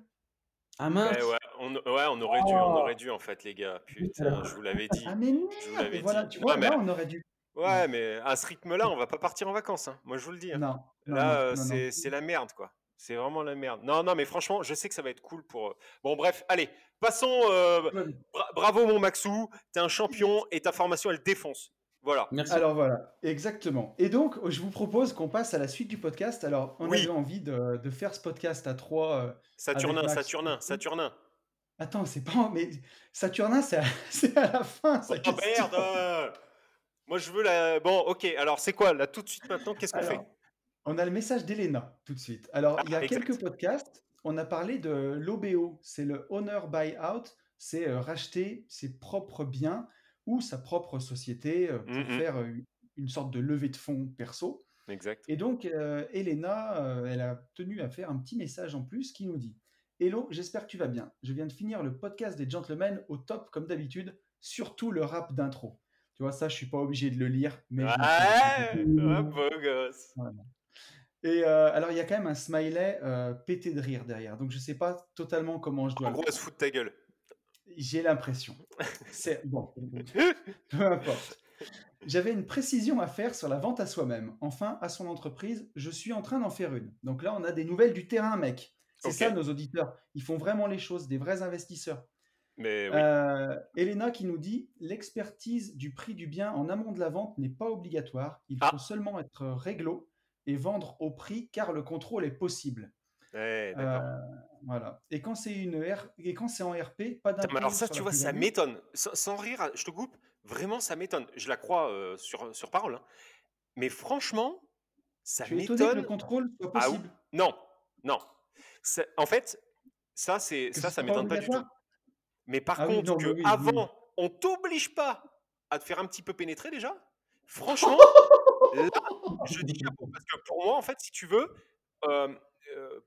Ah eh mince ouais, on, ouais, on aurait dû, on Oh. aurait dû en fait, les gars. Putain, je vous l'avais dit. Ah mais Je vous merde l'avais Et voilà, dit. tu vois, mais- là on aurait dû. Ouais, mais à ce rythme-là, on va pas partir en vacances. hein. Moi, je vous le dis. hein. Non, non, Là, euh, non, non. c'est c'est la merde, quoi. C'est vraiment la merde. Non, non, mais franchement, je sais que ça va être cool pour. euh, Bon, bref, allez, passons. euh, bra- bravo, mon Maxou. T'es un champion et ta formation, elle défonce. Voilà. Merci. Alors voilà, exactement. Et donc, je vous propose qu'on passe à la suite du podcast. Alors, on Oui. avait envie de, de faire ce podcast à trois. euh, Saturnin, Max. Saturnin, Saturnin. Attends, c'est pas. Mais Saturnin, c'est à... [laughs] la fin. Oh question. merde euh, Moi, je veux la. Bon, ok, alors c'est quoi, là, tout de suite maintenant Qu'est-ce qu'on fait? on a le message d'Elena tout de suite. Alors, il y a Ah, exact. quelques podcasts, on a parlé de l'OBO, c'est le Owner Buyout, c'est euh, racheter ses propres biens ou sa propre société euh, pour Mhm. faire euh, une sorte de levée de fonds perso. Exact. Et donc, euh, Elena, euh, elle a tenu à faire un petit message en plus qui nous dit Hello, j'espère que tu vas bien. Je viens de finir le podcast des gentlemen au top comme d'habitude, surtout le rap d'intro. Tu vois, ça, je suis pas obligé de le lire, mais Ouais, ouais, beau gosse. Et euh, alors, il y a quand même un smiley euh, pété de rire derrière. Donc, je sais pas totalement comment je dois En gros, elle se fout de ta gueule. J'ai l'impression. [laughs] C'est bon. [laughs] Peu importe. J'avais une précision à faire sur la vente à soi-même. Enfin, à son entreprise, je suis en train d'en faire une. Donc là, on a des nouvelles du terrain, mec. C'est ça, nos auditeurs. Ils font vraiment les choses, des vrais investisseurs. Mais oui. Euh, Elena qui nous dit l'expertise du prix du bien en amont de la vente n'est pas obligatoire. Il Ah. faut seulement être réglo et vendre au prix car le contrôle est possible. Ouais. Euh, voilà. Et quand c'est une R... et quand c'est en RP, pas d'impôt. mais alors ça, tu vois, ça m'étonne. Sans, sans rire, je te coupe. Vraiment, ça m'étonne. Je la crois euh, sur, sur parole. hein. Mais franchement, ça que le m'étonne. contrôle soit Ah, possible? Non, non. En fait, ça, c'est ça, ça m'étonne pas du tout. Mais par Ah oui, contre, non, que mais oui, oui, avant, on t'oblige pas à te faire un petit peu pénétrer déjà. [laughs] Franchement, là, je dis chapeau parce que pour moi, en fait, si tu veux, euh, euh,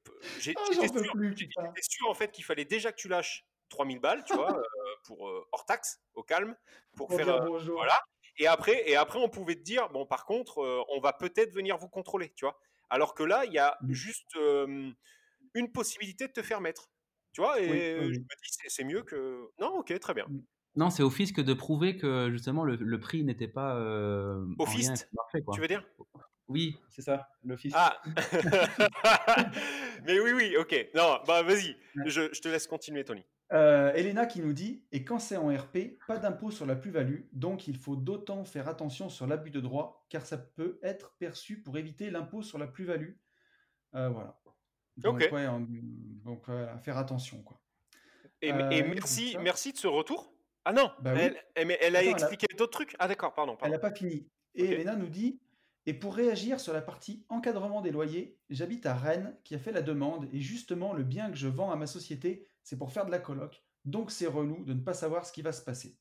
Ah, j'étais sûr, en fait qu'il fallait déjà que tu lâches 3000 balles, tu [laughs] vois, euh, pour euh, hors taxe, au calme, pour Pour faire. bonjour. voilà. Et après, et après, on pouvait te dire, bon, par contre, euh, on va peut-être venir vous contrôler, tu vois. Alors que là, il y a Mm. juste euh, une possibilité de te faire mettre. Tu vois, et Oui, oui, je me dis, c'est- c'est mieux que. Non, ok, très bien. Non, c'est au fisc de prouver que justement le, le prix n'était pas euh, Au quoi. Tu veux dire? Oui, c'est ça, fisc. Ah [laughs] Mais oui, oui, ok. Non, bah vas-y, je, je te laisse continuer, Tony. Euh, Elena qui nous dit Et quand c'est en RP, pas d'impôt sur la plus-value, donc il faut d'autant faire attention sur l'abus de droit, car ça peut être perçu pour éviter l'impôt sur la plus-value. Euh, voilà. Donc, Ok. ouais, on- donc euh, faire attention. Quoi. Et, Euh, et oui, merci, merci de ce retour. Ah non, Bah oui. elle, elle- mais elle a Attends, elle a- expliqué d'autres trucs. Ah d'accord, pardon, Elle pardon. n'a pas fini. Et Ok. Elena nous dit Et pour réagir sur la partie encadrement des loyers, j'habite à Rennes qui a fait la demande et justement le bien que je vends à ma société, c'est pour faire de la coloc. Donc c'est relou de ne pas savoir ce qui va se passer.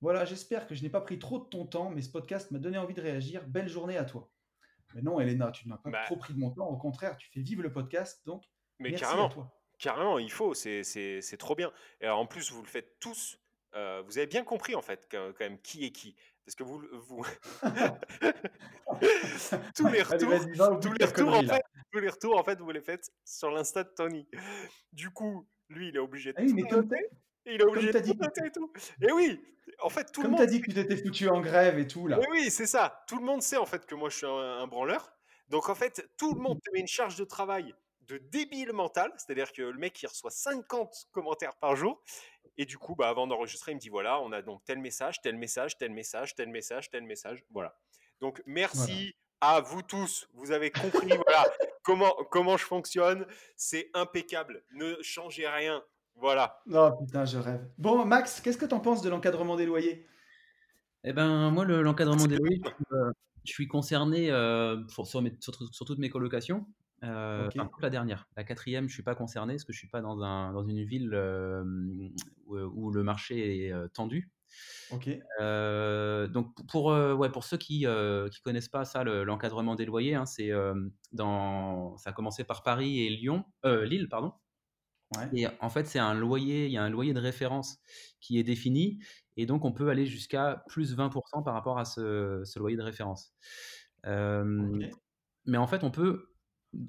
Voilà, j'espère que je n'ai pas pris trop de ton temps, mais ce podcast m'a donné envie de réagir. Belle journée à toi. Mais non, Elena, tu n'as pas Bah. trop pris de mon temps. Au contraire, tu fais vivre le podcast. Donc, Mais merci carrément, à toi. carrément, il faut, c'est trop bien. Et alors, en plus, vous le faites tous. euh, vous avez bien compris, en fait, quand même, qui est qui. Parce que vous... [laughs] vous... tous les retours, va tous les retours, en fait, tous les retours, en fait, vous les faites sur l'insta de Tony. Du coup, lui, il est obligé de Ah oui, mais comme. Il est obligé t'as de dit et tout. Et oui, en fait, tout Comme le tu as monde. dit que tu t'étais foutu en grève et tout, là. Et oui, c'est ça. Tout le monde sait en fait que moi je suis un, un branleur. Donc en fait, tout le monde te met une charge de travail de débile mental, c'est-à-dire que le mec il reçoit 50 commentaires par jour et du coup bah avant d'enregistrer, il me dit voilà, on a donc tel message, tel message, tel message, tel message, tel message, voilà. Donc merci à vous tous, vous avez compris [laughs] voilà comment comment je fonctionne, c'est impeccable, ne changez rien. Voilà. Oh putain, je rêve. Bon, Max, qu'est-ce que t'en penses de l'encadrement des loyers? Eh ben, moi, le- l'encadrement des loyers, je suis, euh, je suis concerné euh, pour- sur, mes- sur, sur toutes mes colocations. Euh, Ok. enfin, sauf la dernière. La quatrième, je suis pas concerné parce que je suis pas dans, un, dans une ville euh, où, où le marché est euh, tendu. Ok. Donc pour, ouais, pour ceux qui ne connaissent pas ça, le- l'encadrement des loyers, hein, c'est dans, ça a commencé par Paris et Lyon, Lille, pardon. Ouais. Et en fait, c'est un loyer, il y a un loyer de référence qui est défini, et donc on peut aller jusqu'à plus 20% par rapport à ce, ce loyer de référence. Euh, Ok. Mais en fait, on peut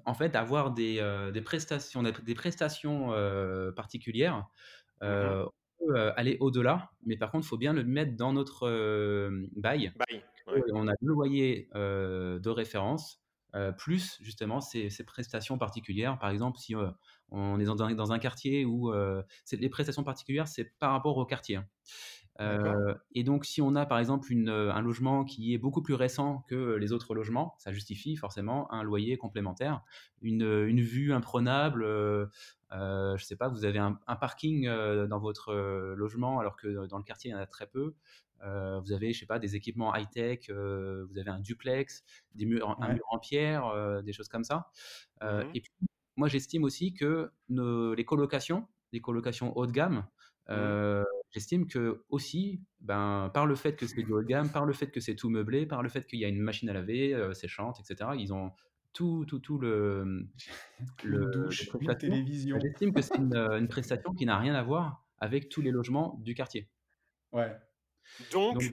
en fait avoir des, euh, des prestations, des prestations euh, particulières. Euh, On peut aller au-delà, mais par contre, il faut bien le mettre dans notre bail. Ouais. On a le loyer de référence, plus justement ces, ces prestations particulières. Par exemple, si on est dans un, dans un quartier où les prestations particulières, c'est par rapport au quartier. hein. Euh, et donc, si on a par exemple une, un logement qui est beaucoup plus récent que les autres logements, ça justifie forcément un loyer complémentaire, une, une vue imprenable. Euh, je sais pas, vous avez un, un parking dans votre logement alors que dans le quartier il y en a très peu. Euh, vous avez, je sais pas, des équipements high-tech, euh, vous avez un duplex, des murs, un mur en pierre, euh, des choses comme ça. Mhm. Et puis, moi, j'estime aussi que nos, les colocations, les colocations haut de gamme, euh, j'estime que aussi, ben, par le fait que c'est du haut de gamme, par le fait que c'est tout meublé, par le fait qu'il y a une machine à laver euh, séchante, etc., ils ont tout, tout, tout le, [laughs] le- douche, prestations. télévision. J'estime que c'est une, euh, une prestation qui n'a rien à voir avec tous les logements du quartier. Ouais. Donc, Donc,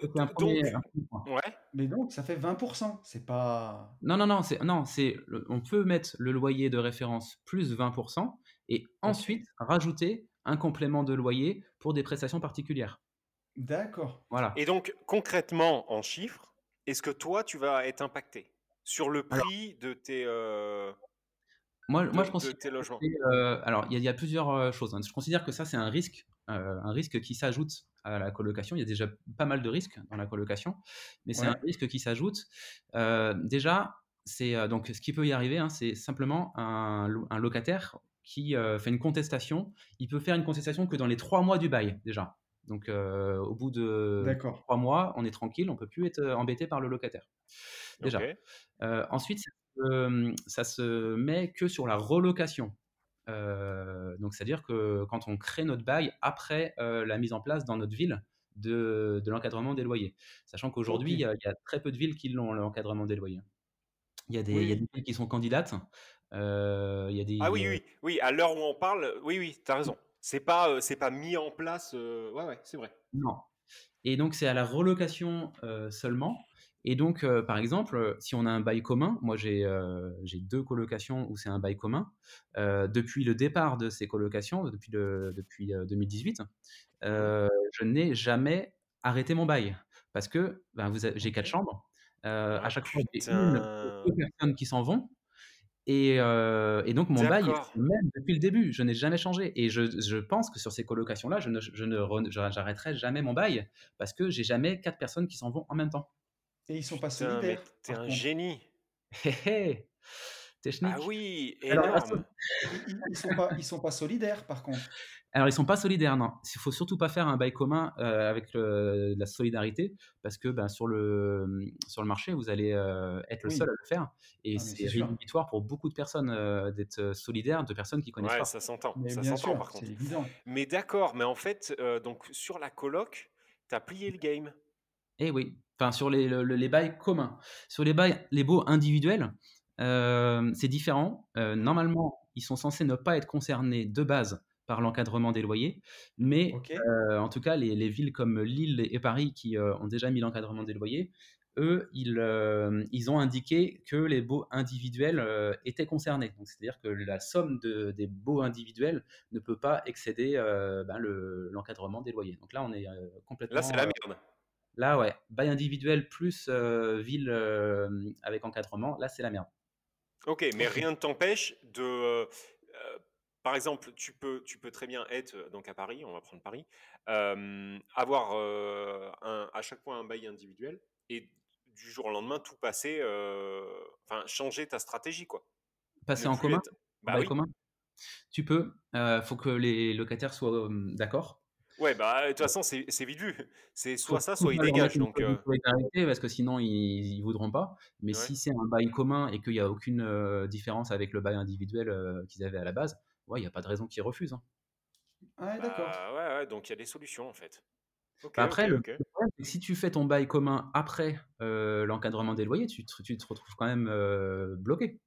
C'est un donc, premier, un premier point. ouais. Mais donc, ça fait 20%. C'est pas. Non, non, non, c'est, non, c'est, on peut mettre le loyer de référence plus 20% et ensuite rajouter un complément de loyer pour des prestations particulières. D'accord. Voilà. Et donc, concrètement, en chiffres, est-ce que toi, tu vas être impacté sur le prix de tes, euh, Moi, de, moi je de considère. tes logements? euh, alors, il y, a- il y a plusieurs euh, choses. hein. Je considère que ça, c'est un risque, euh, un risque qui s'ajoute à la colocation. Il y a déjà pas mal de risques dans la colocation, mais c'est Ouais. un risque qui s'ajoute. Euh, déjà, c'est euh, donc ce qui peut y arriver, hein, c'est simplement un locataire qui euh, fait une contestation. Il peut faire une contestation que dans les trois mois du bail déjà. Donc, euh, au bout de D'accord. trois mois, on est tranquille, on peut plus être euh, embêté par le locataire. Déjà. Euh, ensuite, ça, se- ça se met que sur la relocation. Euh, donc, c'est-à-dire que quand on crée notre bail après euh, la mise en place dans notre ville de, de l'encadrement des loyers. Sachant qu'aujourd'hui, il y, a- il y a très peu de villes qui l'ont, l'encadrement des loyers. Il y a des, Oui, il y a oui. des villes qui sont candidates. Euh, il y a des, Ah oui, oui, oui. À l'heure où on parle, oui, oui, t'as raison. C'est pas, euh, c'est pas mis en place. euh, Ouais, ouais, c'est vrai. Non. Et donc, c'est à la relocation euh, seulement. Et donc, euh, par exemple, euh, si on a un bail commun, moi j'ai euh, j'ai deux colocations où c'est un bail commun. euh, depuis le départ de ces colocations, depuis, le, depuis euh, 2018, euh, je n'ai jamais arrêté mon bail. Parce que ben, j'ai quatre chambres. euh, Ah, à chaque fois, j'ai une putain. ou deux personnes qui s'en vont. Et, euh, et donc, mon bail est D'accord. le même depuis le début. Je n'ai jamais changé. Et je, je pense que sur ces colocations-là, je ne, je ne j'arrêterai jamais mon bail parce que j'ai jamais quatre personnes qui s'en vont en même temps. Et ils sont pas solidaires. t'es un contre. génie. Hé hé Technique. Ah oui, Alors, énorme. Ils, ils- ils sont pas, ils sont pas solidaires, par contre. Alors, ils sont pas solidaires, non. Il faut surtout pas faire un bail commun euh, avec le- la solidarité, parce que ben, sur, le, sur le marché, vous allez euh, être le Oui. seul à le faire. Et Ah, c'est rédhibitoire pour beaucoup de personnes euh, d'être solidaires de personnes qui connaissent Ouais, pas. ça s'entend. Ça s'entend par contre. évident. Mais d'accord, mais en fait, euh, donc sur la coloc, t'as plié le game. Eh oui, enfin sur les, le- le- les bails communs. Sur les bails, les baux individuels, euh, c'est différent. Euh, normalement, ils sont censés ne pas être concernés de base par l'encadrement des loyers, mais euh, en tout cas, les, les villes comme Lille et Paris qui euh, ont déjà mis l'encadrement des loyers, eux, ils, euh, ils ont indiqué que les baux individuels étaient concernés. C'est-à-dire que la somme de, des baux individuels ne peut pas excéder ben, le- l'encadrement des loyers. Donc là, on est complètement. Là, c'est la merde. là, ouais, bail individuel plus ville avec encadrement, là, c'est la merde. Ok, mais rien ne t'empêche de. Par exemple, tu peux, tu peux très bien être donc à Paris, on va prendre Paris, euh, avoir euh, un- à chaque fois un bail individuel et du jour au lendemain tout passer, euh, enfin changer ta stratégie quoi. Passer Ne en commun, être- Bah oui. commun, tu peux. Il faut que les locataires soient d'accord. Ouais, bah de toute façon c'est vite vu. C'est soit ça, soit ils dégagent. Donc euh, parce que sinon ils, ils voudront pas. Mais Ouais. si c'est un bail commun et qu'il n'y a aucune euh, différence avec le bail individuel euh, qu'ils avaient à la base, ouais, il n'y a pas de raison qu'ils refusent. hein. Ah, ouais, d'accord. bah, ouais, ouais, donc il y a des solutions en fait. Bah, après, ok, le, ok. le problème, c'est que si tu fais ton bail commun après euh, l'encadrement des loyers, tu te, tu te retrouves quand même euh, bloqué.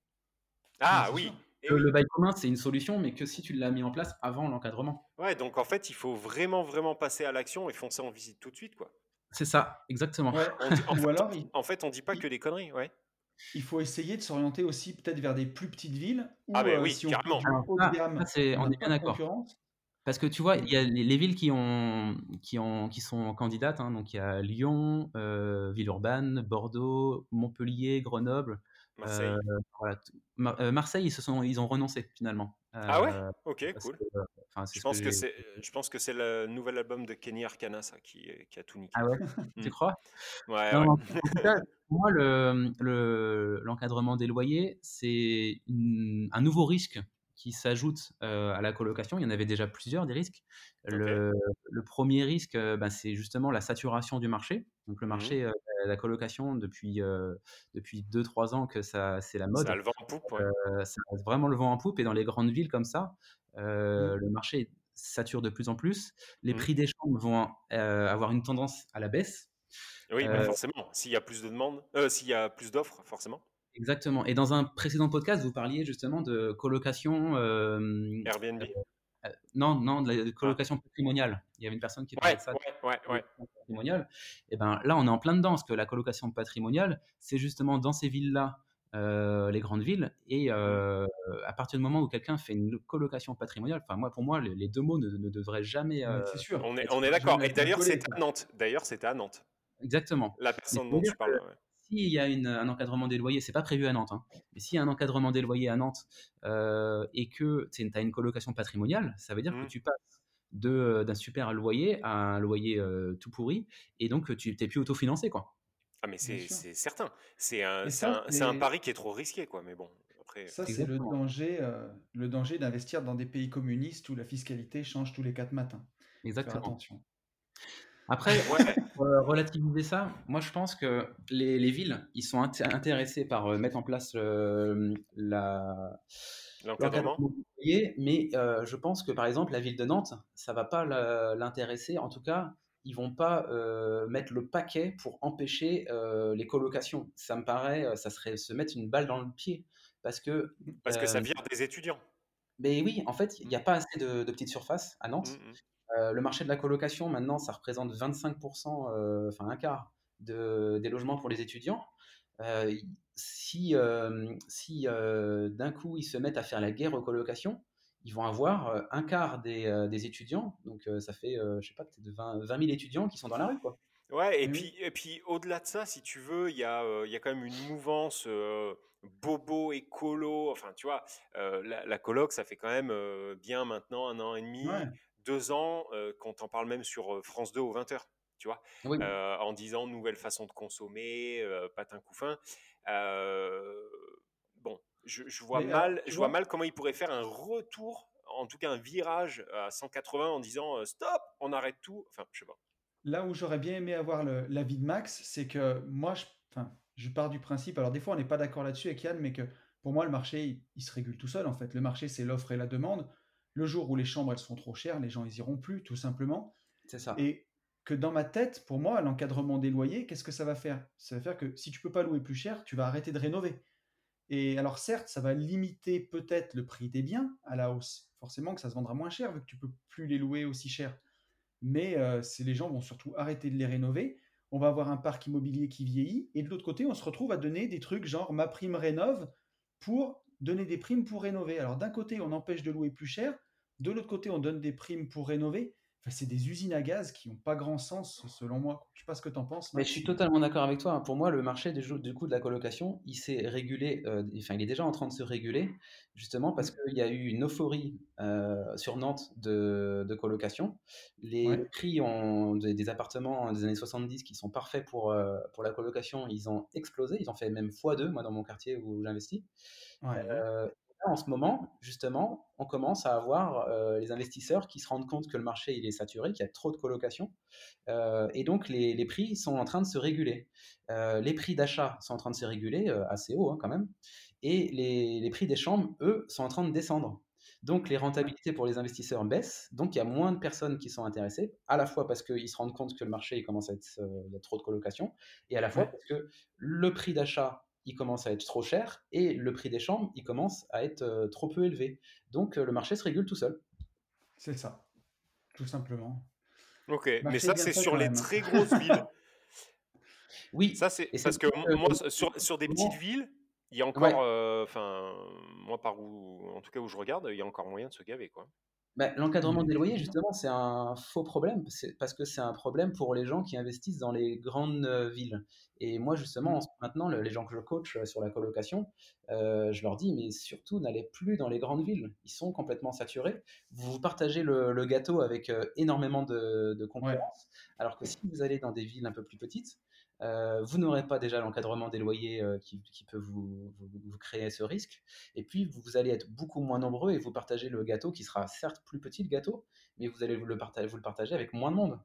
Ah oui. eh Le, oui. le bail commun, c'est une solution, mais que si tu l'as mis en place avant l'encadrement. Ouais, donc en fait il faut vraiment vraiment passer à l'action et foncer en visite tout de suite quoi. C'est ça, exactement. Ouais. On dit- en, Ou fait, alors, on- il, en fait, on dit pas que des conneries, ouais. Il faut essayer de s'orienter aussi peut-être vers des plus petites villes où Ah, ben oui, si on carrément. de gamme, ça, c'est- on on est bien d'accord. Parce que tu vois, il y a les, les villes qui, ont, qui, ont, qui sont candidates. hein. donc il y a Lyon, euh, Villeurbanne, Bordeaux, Montpellier, Grenoble. Marseille. euh, voilà, tout- Mar- euh, Marseille, ils, se sont, ils ont renoncé finalement. Ah ouais? Euh, Ok, cool. que, euh, Je pense que c'est, je pense que c'est le nouvel album de Kenny Arcana, ça, qui, qui a tout niqué. Ah ouais? [laughs] Tu Mm. crois? Ouais, Non, [laughs] en pour moi, le- le- l'encadrement des loyers, c'est un nouveau risque qui s'ajoute euh, à la colocation. Il y en avait déjà plusieurs des risques. Le, le premier risque, euh, ben, c'est justement la saturation du marché. Donc le Mhm. marché, euh, la colocation, depuis, euh, depuis 2-3 ans que ça, c'est la mode. Ça a le vent en poupe, ouais. Euh, ça a vraiment le vent en poupe. Et dans les grandes villes comme ça, euh, Mm. le marché sature de plus en plus. Les Mm. prix des chambres vont euh, avoir une tendance à la baisse. Oui, bah euh, forcément. S'il y a plus de demandes, euh, s'il y a plus d'offres, forcément. Exactement. Et dans un précédent podcast, vous parliez justement de colocation. euh, Airbnb. Euh, non, non, de la de colocation patrimoniale. Il y avait une personne qui parlait Ouais, de ça. ouais, ouais, patrimoniale. Et ben là, on est en plein dedans, parce que la colocation patrimoniale, c'est justement dans ces villes-là, euh, les grandes villes. Et euh, à partir du moment où quelqu'un fait une colocation patrimoniale, enfin moi, pour moi, les, les deux mots ne, ne devraient jamais. Mais euh, c'est sûr. On est, être on est d'accord. Et d'ailleurs, quoi. à Nantes. D'ailleurs, c'était à Nantes. exactement. La personne dont tu parles. S'il y a une- un encadrement des loyers, c'est pas prévu à Nantes, hein, mais s'il y a un encadrement des loyers à Nantes euh, et que tu as une colocation patrimoniale, ça veut dire que tu passes de, euh, d'un super loyer à un loyer euh, tout pourri et donc tu n'es plus autofinancé. Quoi. Ah, mais c'est certain. C'est un, Et c'est ça, un, c'est un c'est- pari qui est trop risqué, quoi. Mais bon, après. Ça, c'est le Exactement. danger, euh, le danger d'investir dans des pays communistes où la fiscalité change tous les quatre matins. Faire Exactement. attention. Après, Ouais, pour euh, relativiser ça, moi je pense que les, les villes, ils sont int- intéressés par euh, mettre en place euh, la, l'encadrement. mais euh, je pense que par exemple la ville de Nantes, ça va pas l'intéresser. En tout cas, ils vont pas mettre le paquet pour empêcher les colocations. Ça me paraît, ça serait se mettre une balle dans le pied parce que. Parce que ça vire des étudiants. mais oui, en fait, il n'y a pas assez de, de petites surfaces à Nantes. Mm, mm. Euh, le marché de la colocation, maintenant, ça représente 25%, euh, enfin un quart de, des logements pour les étudiants. Euh, si si d'un coup ils se mettent à faire la guerre aux colocations, ils vont avoir un quart des, des étudiants. Donc ça fait, je sais pas, peut-être 20, 20 000 étudiants qui sont dans la rue. Quoi. Ouais, et Oui. puis, et puis au-delà de ça, si tu veux, il y a, euh, y a quand même une mouvance euh, bobo, écolo. Enfin, tu vois, euh, la, la coloc, ça fait quand même bien maintenant un an et demi, Ouais. Deux ans, euh, qu'on t'en parle même sur euh, France 2 aux 20h, tu vois, Oui, euh, en disant nouvelle façon de consommer, patin couffin. Bon, je, je vois Mais mal, je vois mal comment ils pourraient faire un retour, en tout cas un virage à 180 en disant stop, on arrête tout. Enfin, je sais pas. Là où j'aurais bien aimé avoir l'avis de Max, c'est que moi, je, enfin, je pars du principe, alors des fois on n'est pas d'accord là-dessus avec Yann, mais que pour moi le marché, il, il se régule tout seul en fait. Le marché, c'est l'offre et la demande. Le jour où les chambres, elles sont trop chères, les gens, ils iront plus, tout simplement. c'est ça. Et que dans ma tête, pour moi, l'encadrement des loyers, qu'est-ce que ça va faire? Ça va faire que si tu peux pas louer plus cher, tu vas arrêter de rénover. Et alors certes, ça va limiter peut-être le prix des biens à la hausse. Forcément que ça se vendra moins cher vu que tu peux plus les louer aussi cher. Mais euh, les gens vont surtout arrêter de les rénover. on va avoir un parc immobilier qui vieillit, et de l'autre côté, on se retrouve à donner des trucs genre ma prime rénove pour donner des primes pour rénover. Alors d'un côté, on empêche de louer plus cher, de l'autre côté, on donne des primes pour rénover c'est des usines à gaz qui n'ont pas grand sens, selon moi. Je ne sais pas ce que tu en penses. Mais je suis totalement d'accord avec toi. Pour moi, le marché du, du coup de la colocation, il s'est régulé, euh, enfin, il est déjà en train de se réguler, justement parce mmh. qu'il y a eu une euphorie euh, sur Nantes de, colocation. Les prix ont, des, appartements des années 70 qui sont parfaits pour, euh, pour la colocation, ils ont explosé. Ils ont fait même x2, moi, dans mon quartier où j'investis. Ouais, en ce moment, justement, on commence à avoir euh, les investisseurs qui se rendent compte que le marché il est saturé, qu'il y a trop de colocation, euh, et donc les, prix sont en train de se réguler. Euh, les prix d'achat sont en train de se réguler assez haut hein, quand même, et les, prix des chambres, eux, sont en train de descendre. Donc les rentabilités pour les investisseurs baissent, donc il y a moins de personnes qui sont intéressées, à la fois parce qu'ils se rendent compte que le marché il commence à être, il y a trop de colocation, et à la fois parce que le prix d'achat il commence à être trop cher et le prix des chambres, il commence à être euh, trop peu élevé. Donc euh, le marché se régule tout seul. C'est ça, tout simplement. Ok, mais ça c'est sur les très grosses [laughs] villes. oui. Ça c'est parce que moi sur, sur des petites villes, il y a encore, euh, enfin moi par où, en tout cas où je regarde, il y a encore moyen de se gaver quoi. Bah, l'encadrement des loyers, justement, c'est un faux problème, parce que c'est un problème pour les gens qui investissent dans les grandes villes. Et moi, justement, maintenant, les gens que je coach sur la colocation, je leur dis, mais surtout, n'allez plus dans les grandes villes. Ils sont complètement saturés. Vous partagez le, gâteau avec énormément de, concurrence, alors que si vous allez dans des villes un peu plus petites, euh, vous n'aurez pas déjà l'encadrement des loyers euh, qui, peut vous, créer ce risque. Et puis, vous, allez être beaucoup moins nombreux et vous partagez le gâteau qui sera certes plus petit, le gâteau, mais vous allez vous le partager, vous le partager avec moins de monde.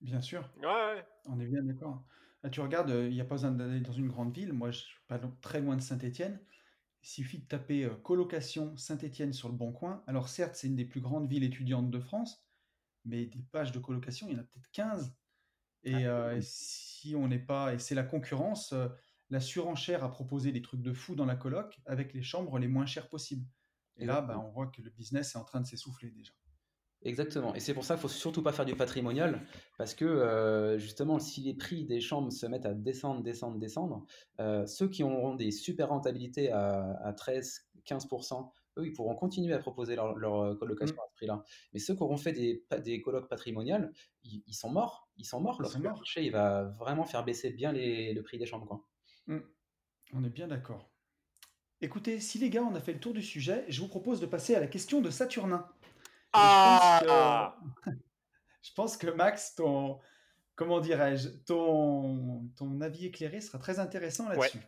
Bien sûr. Ouais, On est bien d'accord. tu regardes, euh, il n'y a pas besoin d'aller dans une grande ville. Moi, je suis pas très loin de Saint-Étienne. Il suffit de taper colocation Saint-Étienne sur le bon coin. Alors, certes, c'est une des plus grandes villes étudiantes de France, mais des pages de colocation, il y en a peut-être 15. Et, ah, si on n'est pas, et c'est la concurrence, la surenchère a proposé des trucs de fou dans la coloc avec les chambres les moins chères possibles. Et là, bah, on voit que le business est en train de s'essouffler déjà. Exactement. Et c'est pour ça qu'il faut surtout pas faire du patrimonial, parce que justement, si les prix des chambres se mettent à descendre, descendre, descendre, ceux qui auront des super rentabilités à, à 13, 15%, eux, ils pourront continuer à proposer leur, leur colocation mmh. à ce prix-là. Mais ceux qui auront fait des, des colocs patrimoniales, ils, sont morts. Ils sont morts le marché il va vraiment faire baisser bien les, le prix des chambres. Quoi. Mmh. On est bien d'accord. Écoutez, si les gars, on a fait le tour du sujet, je vous propose de passer à la question de Saturnin. Ah [laughs] je, pense que, Max, ton, comment dirais-je, ton, ton avis éclairé sera très intéressant là-dessus.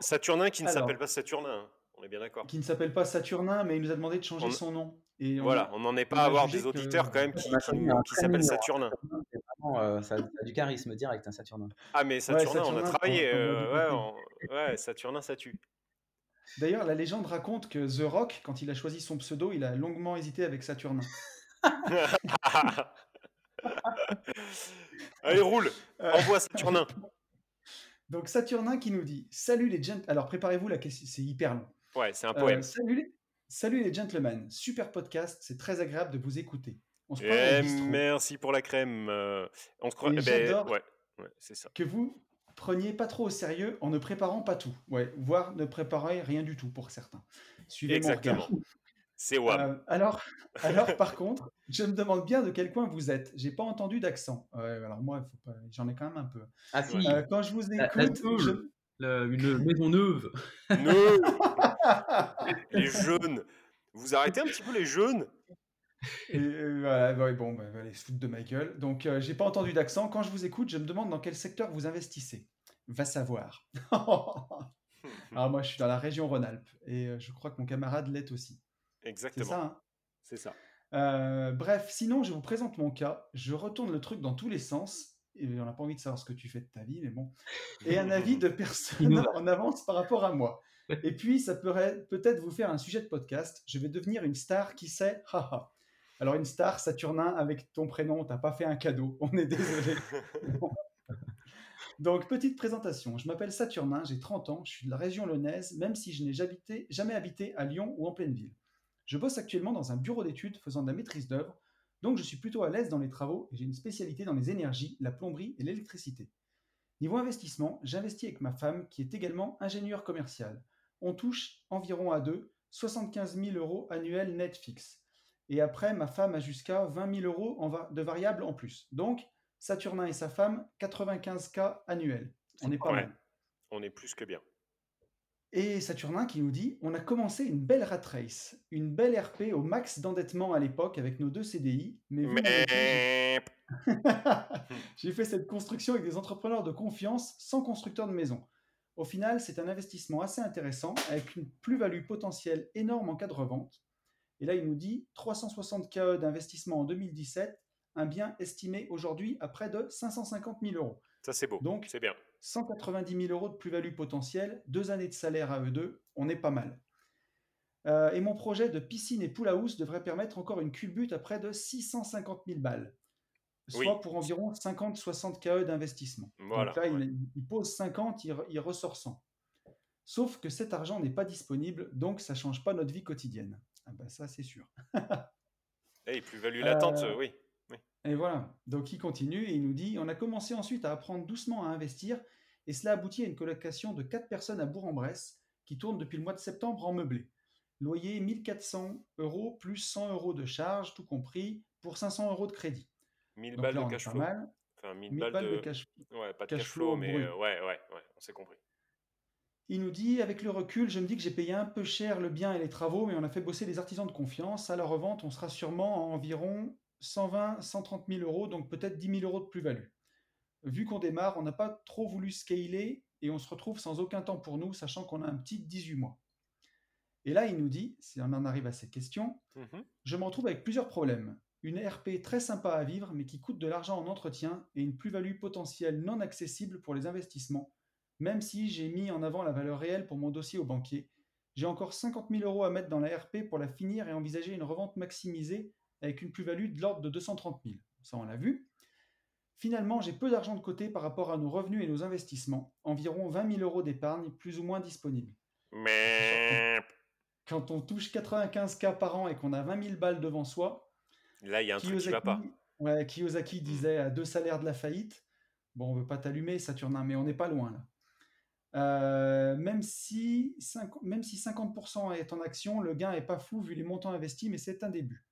Saturnin qui ne s'appelle pas Saturnin. On est bien d'accord. Qui ne s'appelle pas Saturnin, mais il nous a demandé de changer son nom. Et voilà, on n'en est pas à avoir des auditeurs quand même qui, qui, s'appellent Saturnin. Euh, ça, a du charisme direct, un Saturnin. Ah, mais Saturnin, on a travaillé. Euh, ouais, Saturnin, ça tue. D'ailleurs, la légende raconte que The Rock, quand il a choisi son pseudo, il a longuement hésité avec Saturnin. [laughs] Allez, roule Envoie Saturnin [laughs] Donc Saturnin qui nous dit Salut les gentlemen. Alors préparez-vous, la question, c'est hyper long. Ouais, c'est un poème. salut, les, gentlemen, super podcast, c'est très agréable de vous écouter. On se eh, merci pour la crème. Euh, on se croit. Eh ben, ouais, c'est ça. Que vous preniez pas trop au sérieux en ne préparant pas tout, ouais, voire ne préparez rien du tout pour certains. Suivez Exactement. C'est WAM. Euh, alors, [laughs] alors, par contre, je me demande bien de quel coin vous êtes. J'ai pas entendu d'accent. alors moi, j'en ai quand même un peu. Ah si. Euh, quand je vous écoute, je, une maison neuve. Neuve [laughs] [laughs] Les jeunes. Vous arrêtez un petit peu les jeunes et euh, voilà, bon, bah, allez, se foutre de ma gueule. Donc, euh, j'ai pas entendu d'accent. Quand je vous écoute, je me demande dans quel secteur vous investissez. Va savoir. [laughs] Alors, moi, je suis dans la région Rhône-Alpes et euh, je crois que mon camarade l'est aussi. Exactement. C'est ça. Hein? C'est ça. bref, sinon, je vous présente mon cas. Je retourne le truc dans tous les sens et on n'a pas envie de savoir ce que tu fais de ta vie, mais bon, et un avis de [laughs] personne en avance par rapport à moi. Et puis, ça pourrait peut-être vous faire un sujet de podcast. Je vais devenir une star, qui sait Alors, une star, Saturnin, avec ton prénom, t'as pas fait un cadeau. [laughs] On est désolé. Donc, petite présentation. Je m'appelle Saturnin, j'ai 30 ans, je suis de la région lyonnaise, même si je n'ai jamais habité à Lyon ou en pleine ville. Je bosse actuellement dans un bureau d'études faisant de la maîtrise d'œuvre donc je suis plutôt à l'aise dans les travaux et j'ai une spécialité dans les énergies, la plomberie et l'électricité. Niveau investissement, j'investis avec ma femme qui est également ingénieure commerciale. On touche environ à deux 75 000 euros annuels net fixe. Et après, ma femme a jusqu'à 20 000 euros en va- de variables en plus. Donc, Saturnin et sa femme, 95K annuels. On est pas Ouais. mal. On est plus que bien. Et Saturnin qui nous dit on a commencé une belle rat race, une belle RP au max d'endettement à l'époque avec nos deux CDI, mais Mais [laughs] j'ai fait cette construction avec des entrepreneurs de confiance sans constructeur de maison. Au final, c'est un investissement assez intéressant avec une plus-value potentielle énorme en cas de revente. Et là, il nous dit 360 KE d'investissement en 2017, un bien estimé aujourd'hui à près de 550 000 euros. ça, c'est beau. Donc, c'est bien. 190 000 euros de plus-value potentielle, deux années de salaire à eux deux, on est pas mal. Euh, et mon projet de piscine et pool house devrait permettre encore une culbute à près de 650 000 balles, soit Oui. pour environ 50-60 KE d'investissement. Voilà, Donc là, ouais. il, il pose 50, il, re- il ressort 100. Sauf que cet argent n'est pas disponible, donc ça change pas notre vie quotidienne. Ah ben ça, c'est sûr. [laughs] Et plus-value latente, Euh, oui. Et voilà. Donc il continue et il nous dit on a commencé ensuite à apprendre doucement à investir et cela aboutit à une colocation de 4 personnes à Bourg-en-Bresse qui tourne depuis le mois de septembre en meublé. Loyer 1400 euros plus 100 euros de charges, tout compris, pour 500 euros de crédit. 1000 Donc balles là, de cash flow. mal. Enfin, 1000 1000 balles, balles de... de cash Ouais, pas de cash cash flow, flow mais euh, ouais, ouais, ouais, on s'est compris. Il nous dit, avec le recul, je me dis que j'ai payé un peu cher le bien et les travaux, mais on a fait bosser des artisans de confiance. À la revente, on sera sûrement à environ 120, 130 000 euros, donc peut-être 10 000 euros de plus-value. Vu qu'on démarre, on n'a pas trop voulu scaler et on se retrouve sans aucun temps pour nous, sachant qu'on a un petit 18 mois. Et là, il nous dit, si on en arrive à ces questions, Mhm. je me retrouve avec plusieurs problèmes. Une RP très sympa à vivre, mais qui coûte de l'argent en entretien et une plus-value potentielle non accessible pour les investissements, même si j'ai mis en avant la valeur réelle pour mon dossier au banquier. J'ai encore 50 000 euros à mettre dans la RP pour la finir et envisager une revente maximisée avec une plus-value de l'ordre de 230 000. Ça, on l'a vu. Finalement, j'ai peu d'argent de côté par rapport à nos revenus et nos investissements, environ 20 000 euros d'épargne plus ou moins disponibles. Mais Quand on touche 95K par an et qu'on a 20 000 balles devant soi, là, il y a un truc qui va pas. ouais, Kiyosaki disait à deux salaires de la faillite. Bon, on veut pas t'allumer, Saturnin, mais on n'est pas loin là. Euh, même, si 50, même si 50% est en action, le gain est pas fou vu les montants investis, mais c'est un début.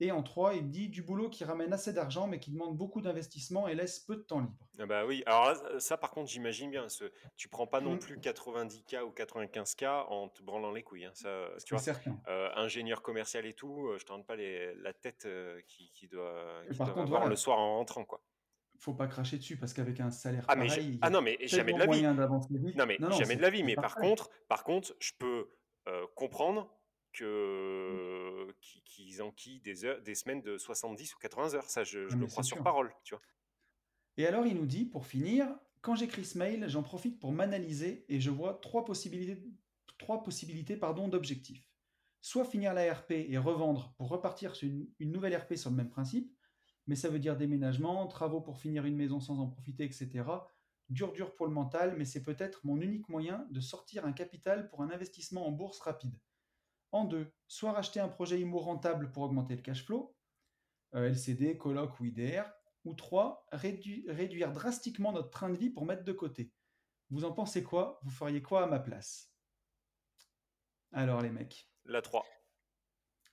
Et en 3, il dit du boulot qui ramène assez d'argent, mais qui demande beaucoup d'investissement et laisse peu de temps libre. Ah bah oui, alors là, ça par contre, j'imagine bien. Ce... Tu prends pas non Mm. plus 90K ou 95K en te branlant les couilles. hein, Ça, tu vois, certain. euh, ingénieur commercial et tout, euh, je te rends pas les- la tête euh, qui, qui doit, qui doit contre, avoir voilà. le soir en rentrant. Quoi. Faut pas cracher dessus parce qu'avec un salaire Ah, mais, pareil, ah non, mais jamais de la vie. Non, mais Non, non, jamais de la vie. Mais par contre, par contre, je peux euh, comprendre que qui- qu'ils enquillent des heures, des semaines de 70 ou 80 heures. Ça, je, je Ah, le crois sur parole. Tu vois. Et alors, il nous dit, pour finir, quand j'écris ce mail, j'en profite pour m'analyser et je vois trois possibilités, trois possibilités pardon, d'objectifs. Soit finir la RP et revendre pour repartir sur une, une nouvelle RP sur le même principe, mais ça veut dire déménagement, travaux pour finir une maison sans en profiter, etc. Dur, dur pour le mental, mais c'est peut-être mon unique moyen de sortir un capital pour un investissement en bourse rapide. En deux, soit racheter un projet IMO rentable pour augmenter le cash flow, euh, LCD, coloc ou IDR, ou trois, rédu- réduire drastiquement notre train de vie pour mettre de côté. Vous en pensez quoi? Vous feriez quoi à ma place? Alors les mecs, La 3.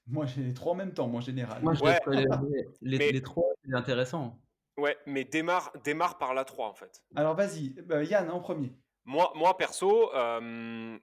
moi j'ai les trois en même temps, moi en général. Moi, je Ouais. les, les, les, Mais- les trois, c'est intéressant. Ouais, mais démarre, démarre par la 3 en fait. Alors vas-y, bah, Yann en premier. Moi, moi perso, euh,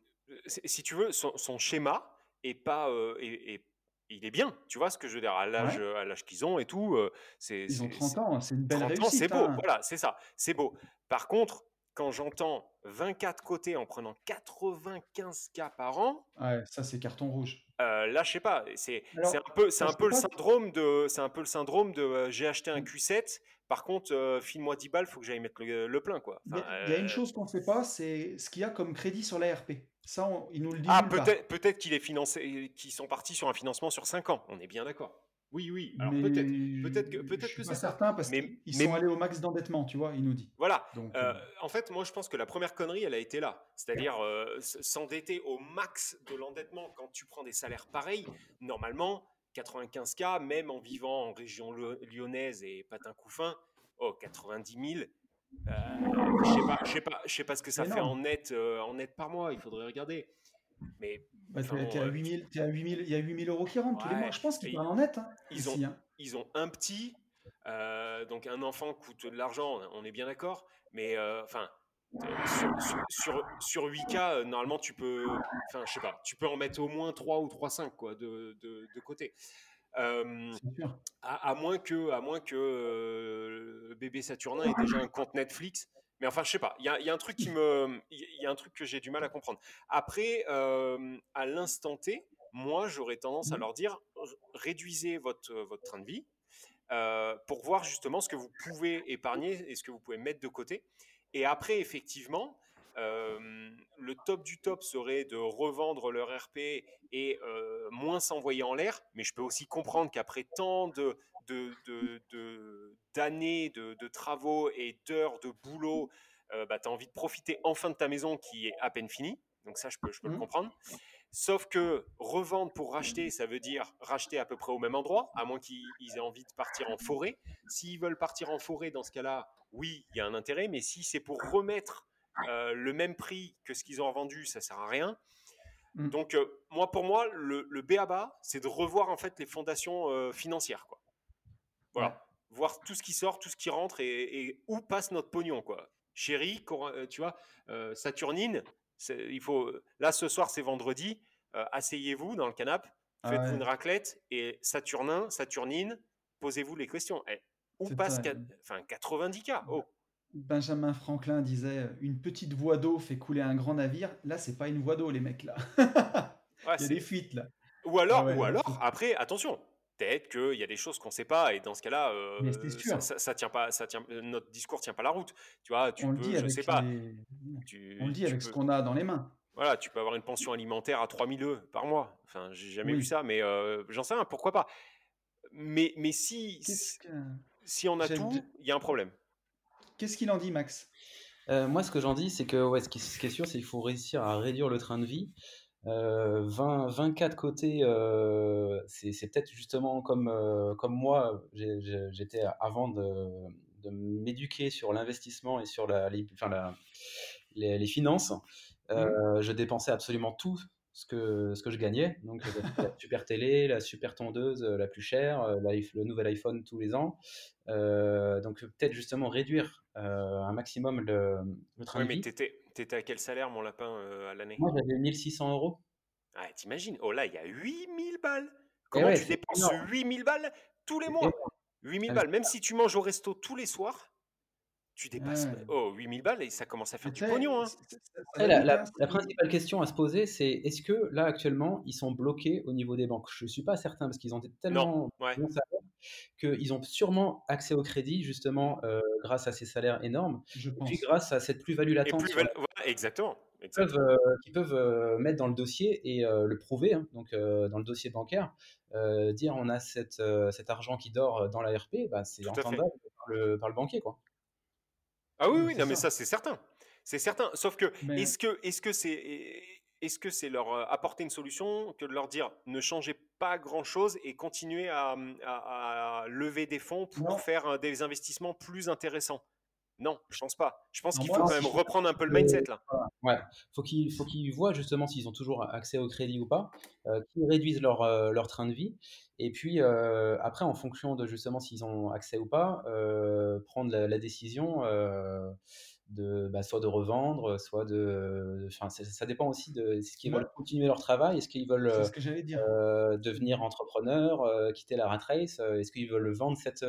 si si tu veux, son, son schéma est pas, est- il est bien. Tu vois ce que je veux dire? À l'âge, à l'âge qu'ils ont et tout. euh, c'est, Ils ont c'est- 30 ans, c'est une belle 30 ans, réussite. c'est beau. hein. Voilà, c'est ça, c'est beau. Par contre, quand j'entends 24 côtés en prenant 95 cas par an, Ouais, ça c'est carton rouge. euh, là, je sais pas. C'est un peu, c'est moi, un peu le syndrome de, c'est un peu le syndrome de, euh, j'ai acheté un Mm. Q7. Par contre, file-moi 10 balles, faut que j'aille mettre le, le plein, quoi. Il y, Enfin, y a une chose qu'on ne sait pas, c'est ce qu'il y a comme crédit sur la RP. Ça, on- il nous le dit Ah, peut-être peut qu'il est financé, qu'ils sont partis sur un financement sur 5 ans. On est bien d'accord. Oui, oui. Alors peut-être, peut-être que, peut-être que c'est certain parce Mais- qu'ils mais- sont allés au max d'endettement, tu vois, il nous dit. Voilà. Donc, Euh, euh, en fait, moi, je pense que la première connerie, elle a été là. C'est-à-dire euh, s'endetter au max de l'endettement quand tu prends des salaires pareils. Normalement, 95K, même en vivant en région lyonnaise et patin couffin, oh, 90 000, je sais pas, je sais pas, je sais pas ce que ça fait en net, en net par mois. Il faudrait regarder. Mais bah, 8000, à 8000, il y a 8000 euros qui rentrent tous les mois. Je pense qu'ils parlent en net. Hein, ils, ont, hein. ils ont un petit, donc un enfant coûte de l'argent, on est bien d'accord. Mais enfin, sur, sur, 8K, normalement, tu peux, enfin, je sais pas, tu peux en mettre au moins 3 ou 3, 5 quoi, de, de, de côté. À, à, moins que, à moins que bébé Saturnin ait déjà un compte Netflix. Mais enfin, je sais pas. Il y a, y a, un truc qui me, il y a un truc que j'ai du mal à comprendre. Après, à l'instant T, moi, j'aurais tendance à mmh. leur dire réduisez votre votre train de vie pour voir justement ce que vous pouvez épargner et ce que vous pouvez mettre de côté. Et après, effectivement, euh, le top du top serait de revendre leur RP et euh, moins s'envoyer en l'air. Mais je peux aussi comprendre qu'après tant de, d'années de, de, travaux et d'heures de boulot, euh, bah, tu as envie de profiter enfin de ta maison qui est à peine finie. Donc ça, je peux, je peux le mmh. comprendre. Sauf que revendre pour racheter, ça veut dire racheter à peu près au même endroit, à moins qu'ils aient envie de partir en forêt. S'ils veulent partir en forêt, dans ce cas-là, oui, il y a un intérêt, mais si c'est pour remettre euh, le même prix que ce qu'ils ont vendu, ça sert à rien. Mm. Donc, euh, moi, pour moi, le, le BABA, c'est de revoir en fait les fondations euh, financières, quoi. Voilà, voir tout ce qui sort, tout ce qui rentre et, où passe notre pognon, quoi. Chérie, tu vois, Saturnine, il faut. Là, ce soir, c'est vendredi. asseyez-vous dans le canapé, ah faites-vous une raclette et Saturnin, Saturnine, posez-vous les questions. Eh, où passe enfin, 90 k? Oh. Benjamin Franklin disait une petite voie d'eau fait couler un grand navire. Là, c'est pas une voie d'eau, les mecs là. [laughs] Il y a des fuites là. Ou alors, ou alors, après, attention. Peut-être qu'il y a des choses qu'on ne sait pas et dans ce cas-là, euh, ça, ça, tient pas, ça tient, notre discours tient pas la route. Tu vois, tu on peux, le dit je sais pas. on le dit avec ce qu'on a dans les mains. Voilà, tu peux avoir une pension alimentaire à 3000 euros par mois. Enfin, j'ai jamais vu ça, mais euh, j'en sais rien, pourquoi pas. Mais, mais si, si on a tout, il y a un problème. Qu'est-ce qu'il en dit, Max? Euh, Moi, ce que j'en dis, c'est que ouais, ce, qui, est sûr, c'est qu'il faut réussir à réduire le train de vie. 20, 24 côtés, euh, c'est peut-être justement comme, euh, comme moi, j'étais avant de, de m'éduquer sur l'investissement et sur la, les, enfin la, les, finances. Mmh. Je dépensais absolument tout ce que, ce que je gagnais. Donc, la [laughs] super télé, la super tondeuse euh, la plus chère, euh, le nouvel iPhone tous les ans. Euh, donc, peut-être justement réduire un maximum le, le train oui, mais t'étais, étais à quel salaire, mon lapin, à l'année? Moi, j'avais 1600 euros. Ah, t'imagines? Oh là, il y a 8000 balles! Comment tu dépenses 8000 balles tous les mois? 8000 balles, même si tu manges au resto tous les soirs, tu dépasses oh, 8000 balles et ça commence à faire du pognon. Hein. La, principale question à se poser, c'est est-ce que là actuellement ils sont bloqués au niveau des banques? Je ne suis pas certain parce qu'ils ont tellement ouais. Qu'ils ont sûrement accès au crédit justement euh, grâce à ces salaires énormes Je et puis grâce à cette plus-value latente. exactement. Qui peuvent, euh, peuvent euh, mettre dans le dossier et le prouver, hein, donc dans le dossier bancaire, dire on a cette, cet argent qui dort dans la RP, bah, c'est entendable par le, par le banquier. Quoi. Ah oui, oui, non, mais ça, c'est certain. C'est certain. Sauf que, est-ce que est-ce que c'est est-ce que c'est leur apporter une solution que de leur dire ne changez pas grand-chose et continuez à, à, lever des fonds pour faire des investissements plus intéressants? Non, je pense pas. Je pense qu'il faut quand même reprendre un peu le mindset là. Ouais, faut qu'ils faut qu'ils voient justement s'ils ont toujours accès au crédit ou pas, euh, qu'ils réduisent leur, euh, leur train de vie, et puis euh, après en fonction de justement s'ils ont accès ou pas, euh, prendre la, la décision de bah, soit de revendre, soit de. Enfin, ça, dépend aussi de ce qu'ils veulent continuer leur travail, est-ce qu'ils veulent ce que dire. Euh, devenir entrepreneur, euh, quitter la rat race, euh, est-ce qu'ils veulent vendre cette,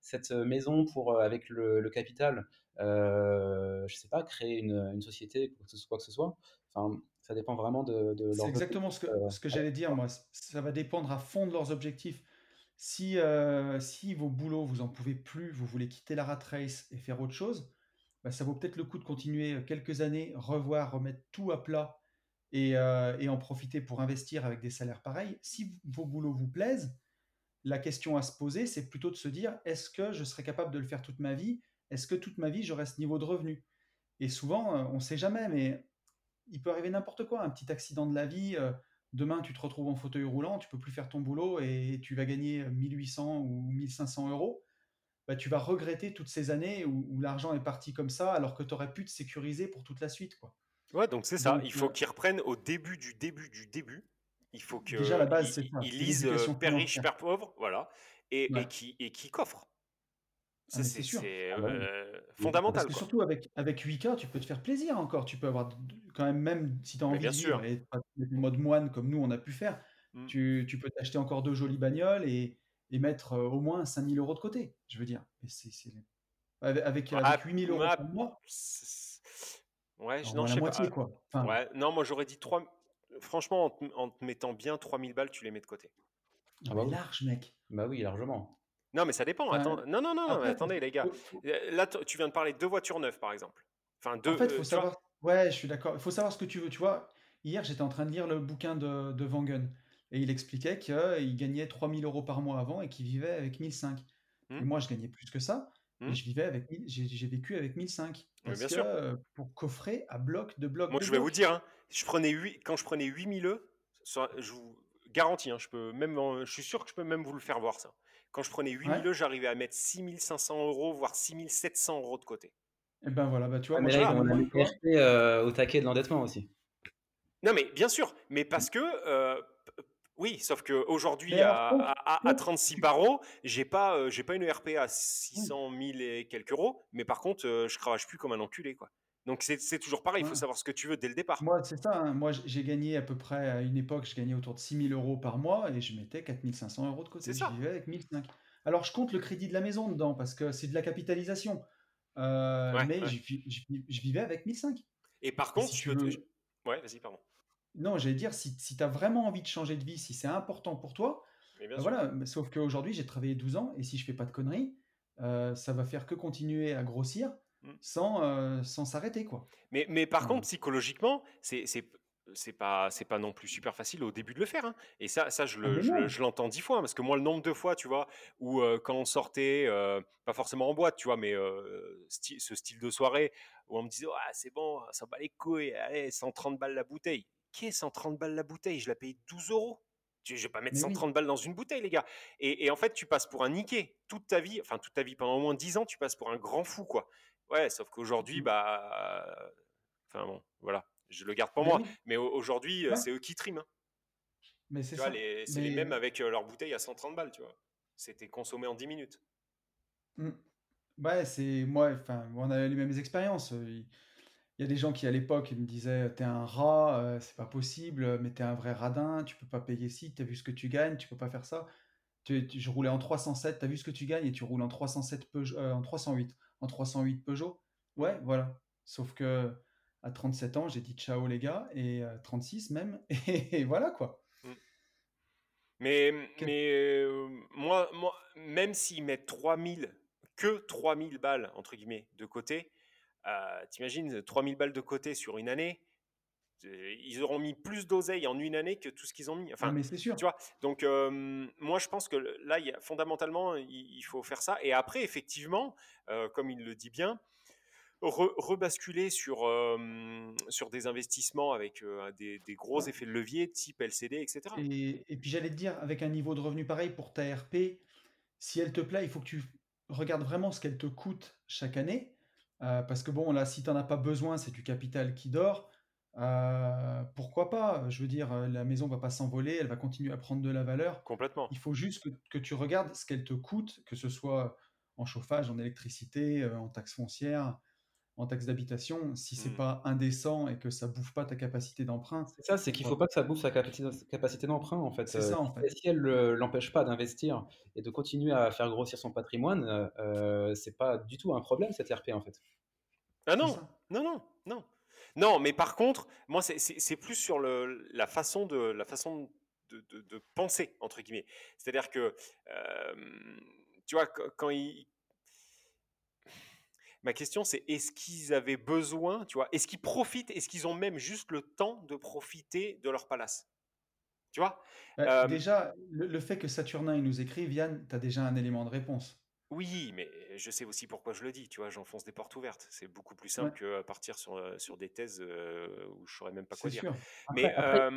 cette maison pour avec le, capital, je sais pas, créer une, une, société, quoi que, ce soit, quoi que ce soit. Enfin, ça dépend vraiment de, de C'est exactement ce que, ce que j'allais dire, moi. Ça va dépendre à fond de leurs objectifs. Si, si vos boulots, vous en pouvez plus, vous voulez quitter la rat race et faire autre chose, bah, ça vaut peut-être le coup de continuer euh, quelques années, revoir, remettre tout à plat euh, et, en profiter pour investir avec des salaires pareils. Si vos boulots vous plaisent, la question à se poser, c'est plutôt de se dire, est-ce que je serai capable de le faire toute ma vie? Est-ce que toute ma vie, j'aurai ce niveau de revenu? Et souvent, euh, on ne sait jamais, mais il peut arriver n'importe quoi, un petit accident de la vie. Demain, tu te retrouves en fauteuil roulant, tu peux plus faire ton boulot et tu vas gagner 1800 ou 1500 euros bah, tu vas regretter toutes ces années où, où l'argent est parti comme ça, alors que tu aurais pu te sécuriser pour toute la suite, quoi. Ouais, donc c'est ça. Donc, Il faut euh, qu'ils reprennent au début du début du début. Il faut déjà, la base, c'est ça, ils lisent euh, Père riche. Père pauvre, voilà, et, Ouais. et qui et qui coffrent. Ah, Ça, c'est c'est sûr. c'est, Ah bah euh, Parce fondamental, que quoi. surtout avec, avec 8K, tu peux te faire plaisir encore. Tu peux avoir quand même, même si tu as envie bien de sûr. et en mode moine comme nous on a pu faire, Mm. tu, tu peux t'acheter encore deux jolies bagnoles et, et mettre euh, au moins 5000 euros de côté. Je veux dire, Mais c'est, avec, avec, Ah, avec 8000 euros ah, par mois, ouais, non, je la sais moitié, pas. quoi. Enfin, Ouais, non, moi j'aurais dit 3. Franchement, en te, en te mettant bien 3000 balles, tu les mets de côté. non, Ah bah oui. large, mec. Bah oui, largement. Non, mais ça dépend. Enfin, Attends, non, non, non, après, attendez, les gars. Euh, Là, tu viens de parler de deux voitures neuves, par exemple. Enfin, deux. En fait, euh, faut vois savoir. Ouais, je suis d'accord. Il faut savoir ce que tu veux. Tu vois, hier, j'étais en train de lire le bouquin de, de Vangen et il expliquait qu'il gagnait 3000 euros par mois avant et qu'il vivait avec 1005. Et Hmm. moi, je gagnais plus que ça et je vivais avec 1000 j'ai vécu avec 1005 Mais parce bien que sûr. euh, pour coffrer à bloc de bloc Moi, de je vais vous dire, hein, je prenais 8, quand je prenais 8000 E, ça- je vous garantis, hein, je, peux même, en- je suis sûr que je peux même vous le faire voir ça. Quand je prenais 8000 Ouais. E, j'arrivais à mettre 6500 euros, voire 6700 euros de côté. Et ben voilà, bah tu vois, moi mais là, un que toi. RP euh, au taquet de l'endettement aussi. Non, mais bien sûr, mais parce que. euh, oui, sauf qu'aujourd'hui, à, alors, à, à- à 36 barreaux, j'ai pas, euh, j'ai pas une RP à 600 000 et quelques euros, mais par contre, euh, je cravache plus comme un enculé, quoi. Donc c'est toujours pareil, il faut savoir ce que tu veux dès le départ. Moi, c'est ça. hein. Moi, j'ai gagné à peu près à une époque, je gagnais autour de 6000 euros par mois et je mettais 4500 euros de côté. C'est Je ça. vivais avec 1005. Alors, je compte le crédit de la maison dedans parce que c'est de la capitalisation. Euh, Ouais, mais ouais. je, vi- je vi- je vivais avec 1005. Et par contre, si tu te- veux. Ouais, vas-y, pardon. Non, j'allais dire, si, si tu as vraiment envie de changer de vie, si c'est important pour toi, Mais bien bah sûr. voilà. mais Sauf qu'aujourd'hui, j'ai travaillé 12 ans et si je fais pas de conneries, euh, ça va faire que continuer à grossir Mm. sans euh, sans s'arrêter, quoi. Mais, mais par contre, psychologiquement, c'est c'est pas c'est pas non plus super facile au début de le faire. hein. Et ça, ça je le je, l'entends dix fois hein, parce que moi, le nombre de fois, tu vois, où euh, quand on sortait, euh, pas forcément en boîte, tu vois, mais euh, ce style de soirée où on me disait, ah, c'est bon, ça bat les couilles, allez, 130 balles la bouteille. Qu'est 130 balles la bouteille Je la paye 12 euros. Je vais pas mettre Mais oui. 130 balles dans une bouteille, les gars. Et, et en fait, tu passes pour un niqué toute ta vie, enfin toute ta vie, pendant au moins 10 ans, tu passes pour un grand fou, quoi. Ouais, sauf qu'aujourd'hui, Mm. bah. euh, Enfin bon, voilà. Je le garde pour Mais moi. oui. Mais au- aujourd'hui, euh, Ouais. c'est eux qui triment. hein. Mais c'est ça. les- c'est les mêmes avec euh, leur bouteille à 130 balles, tu vois. C'était consommé en 10 minutes. Mm. Ouais, c'est moi, enfin, on a les mêmes expériences. Il y a des gens qui à l'époque ils me disaient t'es un rat, euh, c'est pas possible, mais t'es un vrai radin, tu peux pas payer ci, t'as vu ce que tu gagnes, tu peux pas faire ça. Tu, tu- je roulais en 307, t'as vu ce que tu gagnes? Et tu roules en 307 Peugeot, euh, en 308, en 308 Peugeot. Ouais, voilà. Sauf que à 37 ans, j'ai dit ciao les gars et euh, 36 même [laughs] et, voilà quoi. Mm. Mais, Que- mais euh, moi, moi, même s'ils mettent 3000, que 3000 balles, entre guillemets, de côté, euh, t'imagines, 3000 balles de côté sur une année, euh, ils auront mis plus d'oseille en une année que tout ce qu'ils ont mis. Non, Enfin, mais c'est sûr. tu vois, donc euh, moi je pense que là, il y a, fondamentalement, il, il faut faire ça. Et après, effectivement, euh, comme il le dit bien, re- rebasculer sur, euh, sur des investissements avec euh, des, des gros Ouais. effets de levier type LCD, etc. Et, et puis j'allais te dire, avec un niveau de revenu pareil pour ta RP, si elle te plaît, il faut que tu regardes vraiment ce qu'elle te coûte chaque année. Euh, parce que bon, là, si tu n'en as pas besoin, c'est du capital qui dort. Euh, pourquoi pas? Je veux dire, la maison va pas s'envoler, elle va continuer à prendre de la valeur. Complètement. Il faut juste que, que tu regardes ce qu'elle te coûte, que ce soit en chauffage, en électricité, euh, en taxes foncières, en taxes d'habitation. Si c'est Mm. pas indécent et que ça bouffe pas ta capacité d'emprunt, C'est ça, c'est qu'il faut pas que ça bouffe sa capacité, d'emprunt, en fait. C'est Euh, ça, en si- fait. si elle ne l'empêche pas d'investir et de continuer à faire grossir son patrimoine, euh, euh, c'est pas du tout un problème, cette RP, en fait. Ah non, non, non, non. Non, mais par contre, moi, c'est- plus sur le, la façon de, la façon de, de- de penser, entre guillemets. C'est-à-dire que, euh, tu vois, quand, ils... Ma question, c'est est-ce qu'ils avaient besoin, tu vois, est-ce qu'ils profitent, est-ce qu'ils ont même juste le temps de profiter de leur palace? Tu vois? Bah, Euh, déjà, le, le fait que Saturnin il nous écrive, Yann, tu as déjà un élément de réponse. Oui, mais je sais aussi pourquoi je le dis, tu vois, j'enfonce des portes ouvertes. C'est beaucoup plus Ouais, simple que partir sur, euh, sur des thèses euh, où je saurais même pas quoi dire. sûr. Mais Après, euh,